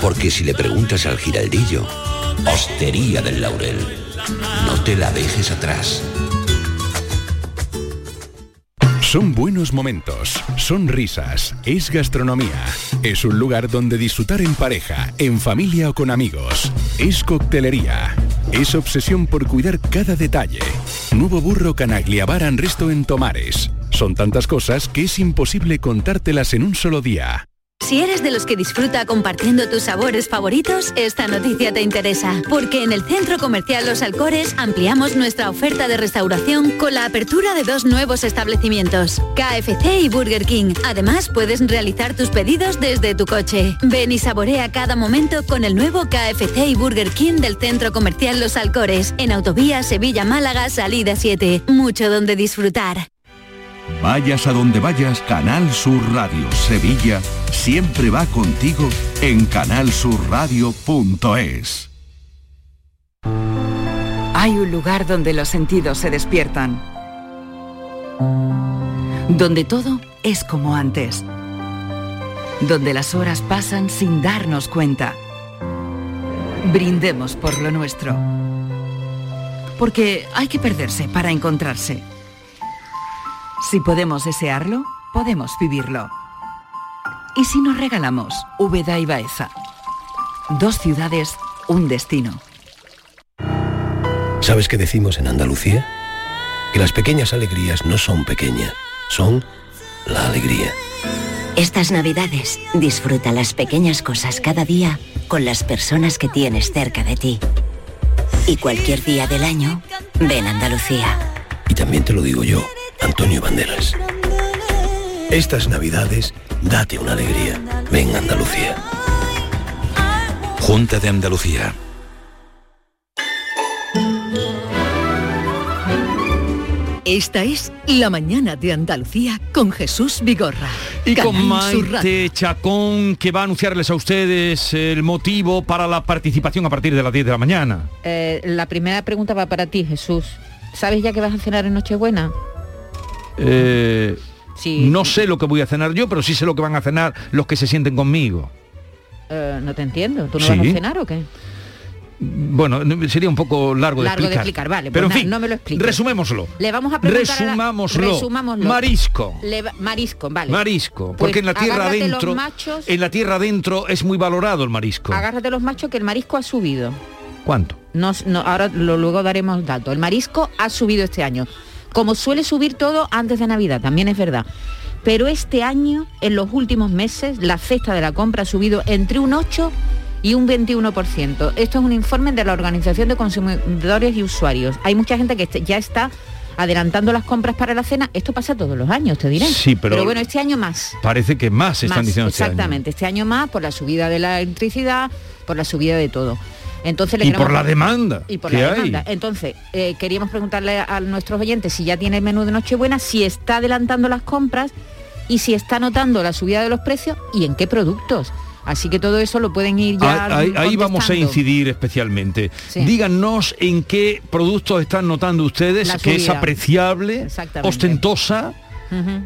Porque si le preguntas al giraldillo, Hostería del Laurel, no te la dejes atrás. Son buenos momentos, son risas, es gastronomía. Es un lugar donde disfrutar en pareja, en familia o con amigos. Es coctelería. Es obsesión por cuidar cada detalle. Nuevo burro Canaglia Bar and Resto en Tomares. Son tantas cosas que es imposible contártelas en un solo día. Si eres de los que disfruta compartiendo tus sabores favoritos, esta noticia te interesa, porque en el Centro Comercial Los Alcores ampliamos nuestra oferta de restauración con la apertura de dos nuevos establecimientos, KFC y Burger King. Además, puedes realizar tus pedidos desde tu coche. Ven y saborea cada momento con el nuevo KFC y Burger King del Centro Comercial Los Alcores, en Autovía Sevilla-Málaga, salida 7. Mucho donde disfrutar. Vayas a donde vayas, Canal Sur Radio Sevilla siempre va contigo en canalsurradio.es. Hay un lugar donde los sentidos se despiertan. Donde todo es como antes. Donde las horas pasan sin darnos cuenta. Brindemos por lo nuestro. Porque hay que perderse para encontrarse. Si podemos desearlo, podemos vivirlo. ¿Y si nos regalamos Úbeda y Baeza? Dos ciudades, un destino. ¿Sabes qué decimos en Andalucía? Que las pequeñas alegrías no son pequeñas, son la alegría. Estas navidades disfruta las pequeñas cosas cada día con las personas que tienes cerca de ti. Y cualquier día del año, ven Andalucía. Y también te lo digo yo, Antonio Banderas. Estas navidades, date una alegría. Ven Andalucía. Junta de Andalucía. Esta es La Mañana de Andalucía con Jesús Vigorra. Y con Canal. Maite Chacón, que va a anunciarles a ustedes el motivo para la participación a partir de las 10 de la mañana. Eh, la primera pregunta va para ti, Jesús. ¿Sabes ya que vas a cenar en Nochebuena? Eh, Sí. No sé lo que voy a cenar yo, pero sí sé lo que van a cenar los que se sienten conmigo. Eh, no te entiendo. ¿Tú no Sí. vas a cenar o qué? Bueno, no- sería un poco largo, Largo de de explicar. vale, Pero pues en fin, no me lo expliques. resumémoslo. Le vamos a preguntar a la- Resumámoslo. resumámoslo. Marisco. Le marisco, vale. Marisco, Pues porque en la tierra adentro, machos. en la tierra adentro es muy valorado el marisco. Agárrate los machos que el marisco ha subido. ¿Cuánto? No, no, ahora lo, luego daremos datos. El marisco ha subido este año. Como suele subir todo antes de Navidad, también es verdad. Pero este año, en los últimos meses, la cesta de la compra ha subido entre un 8 y un 21%. Esto es un informe de la Organización de Consumidores y Usuarios. Hay mucha gente que ya está adelantando las compras para la cena. Esto pasa todos los años, te diré. Sí, pero- bueno, este año más. Parece que más están Más, diciendo este año. exactamente, este año más por la subida de la electricidad, por la subida de todo. Entonces le Y queremos- por la demanda y por hay. Entonces, eh, queríamos preguntarle a nuestros oyentes si ya tiene el menú de Nochebuena, si está adelantando las compras y si está notando la subida de los precios y en qué productos. Así que todo eso lo pueden ir ya. Ahí, ahí- ahí vamos a incidir especialmente. Sí. Díganos en qué productos están notando ustedes que es apreciable, Exactamente.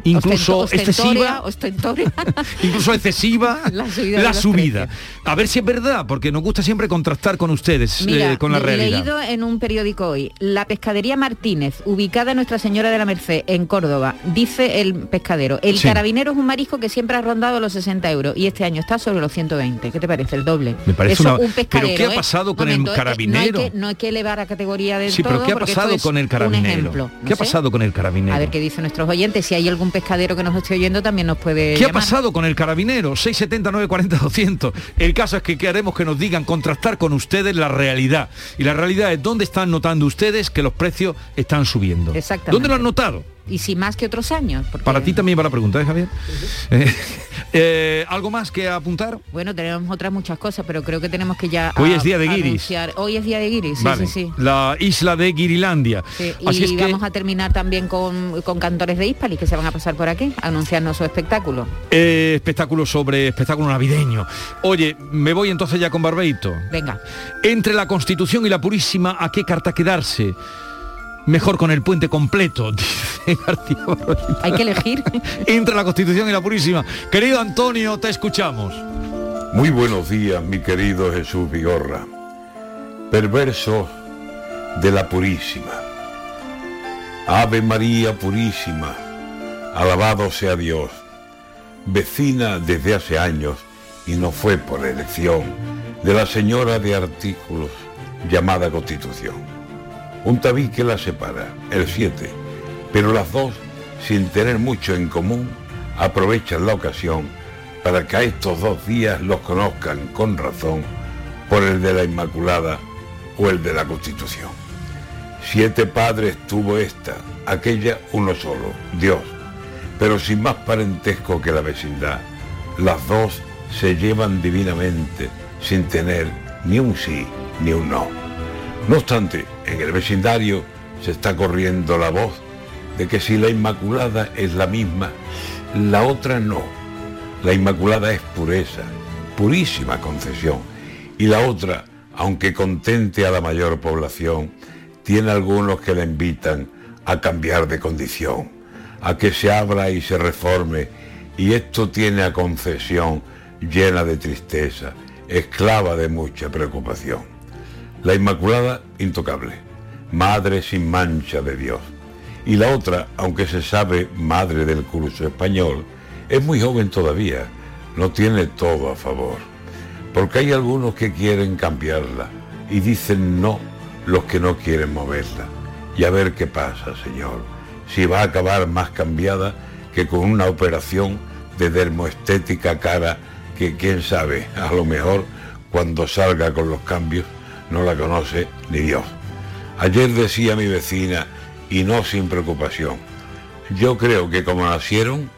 Incluso Ostento- excesiva, ostentoria, incluso excesiva La subida. A ver si es verdad, porque nos gusta siempre contrastar con ustedes, Mira, eh, con la he realidad. leído en un periódico hoy, la pescadería Martínez, ubicada en Nuestra Señora de la Merced, en Córdoba, dice el pescadero, el Sí. carabinero es un marisco que siempre ha rondado los 60 euros y este año está sobre los 120. ¿Qué te parece? El doble. Me parece Eso, una- un pescadero, ¿Pero qué ha ¿eh? pasado con el Momento, eh, carabinero? No hay, que, no hay que elevar a categoría de Sí, todo, pero ¿qué ha pasado con el carabinero? ejemplo. ¿Qué ha pasado con el carabinero? A ver qué dicen nuestros oyentes. Si hay algún pescadero que nos esté oyendo, también nos puede ¿Qué ha pasado con el carabinero? 679 40 200. El caso es que queremos que nos digan, contrastar con ustedes la realidad. Y la realidad es dónde están notando ustedes que los precios están subiendo. Exactamente. ¿Dónde lo han notado? Y si más que otros años. porque- Para ti también va la pregunta, ¿eh, Javier? Eh, eh, ¿Algo más que apuntar? Bueno, tenemos otras muchas cosas, pero creo que tenemos que ya Hoy a- es día de guiris. anunciar- Hoy es día de guiris, sí, vale. sí, sí. La isla de Guirilandia. Sí, Así y es que vamos a terminar también con, con cantores de Hispali que se van a pasar por aquí a anunciarnos su espectáculo. eh, espectáculo sobre espectáculo navideño. Oye, me voy entonces ya con Barbeito. Venga. Entre la Constitución y la Purísima, ¿a qué carta quedarse? Mejor con el puente completo, dice García. Hay que elegir. Entre la Constitución y la Purísima. Querido Antonio, te escuchamos. Muy buenos días, mi querido Jesús Vigorra. Perverso de la Purísima. Ave María Purísima, alabado sea Dios. Vecina desde hace años, y no fue por elección, de la señora de artículos llamada Constitución. Un tabique la separa, el 7, pero las dos, sin tener mucho en común, aprovechan la ocasión para que a estos dos días los conozcan con razón por el de la Inmaculada o el de la Constitución. Siete padres tuvo esta, aquella uno solo, Dios, pero sin más parentesco que la vecindad. Las dos se llevan divinamente sin tener ni un sí ni un no. No obstante, en el vecindario se está corriendo la voz de que si la Inmaculada es la misma, la otra no. La Inmaculada es pureza, purísima concesión, y la otra, aunque contente a la mayor población, tiene algunos que la invitan a cambiar de condición, a que se abra y se reforme, y esto tiene a concesión llena de tristeza, esclava de mucha preocupación. La Inmaculada, intocable, madre sin mancha de Dios. Y la otra, aunque se sabe madre del curso español, es muy joven todavía, no tiene todo a favor. Porque hay algunos que quieren cambiarla y dicen no los que no quieren moverla. Y a ver qué pasa, Señor, si va a acabar más cambiada que con una operación de dermoestética cara que quién sabe, a lo mejor cuando salga con los cambios no la conoce ni Dios. Ayer decía mi vecina, y no sin preocupación, yo creo que como nacieron,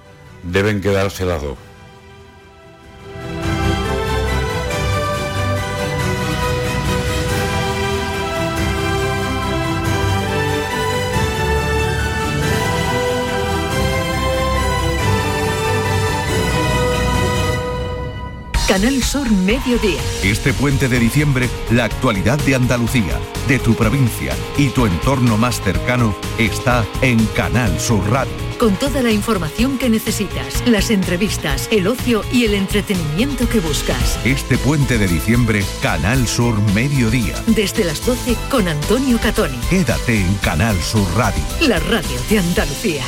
deben quedarse las dos. Canal Sur Mediodía. Este puente de diciembre, la actualidad de Andalucía, de tu provincia y tu entorno más cercano está en Canal Sur Radio. Con toda la información que necesitas, las entrevistas, el ocio y el entretenimiento que buscas. Este puente de diciembre, Canal Sur Mediodía. Desde las 12 con Antonio Catoni. Quédate en Canal Sur Radio. La radio de Andalucía.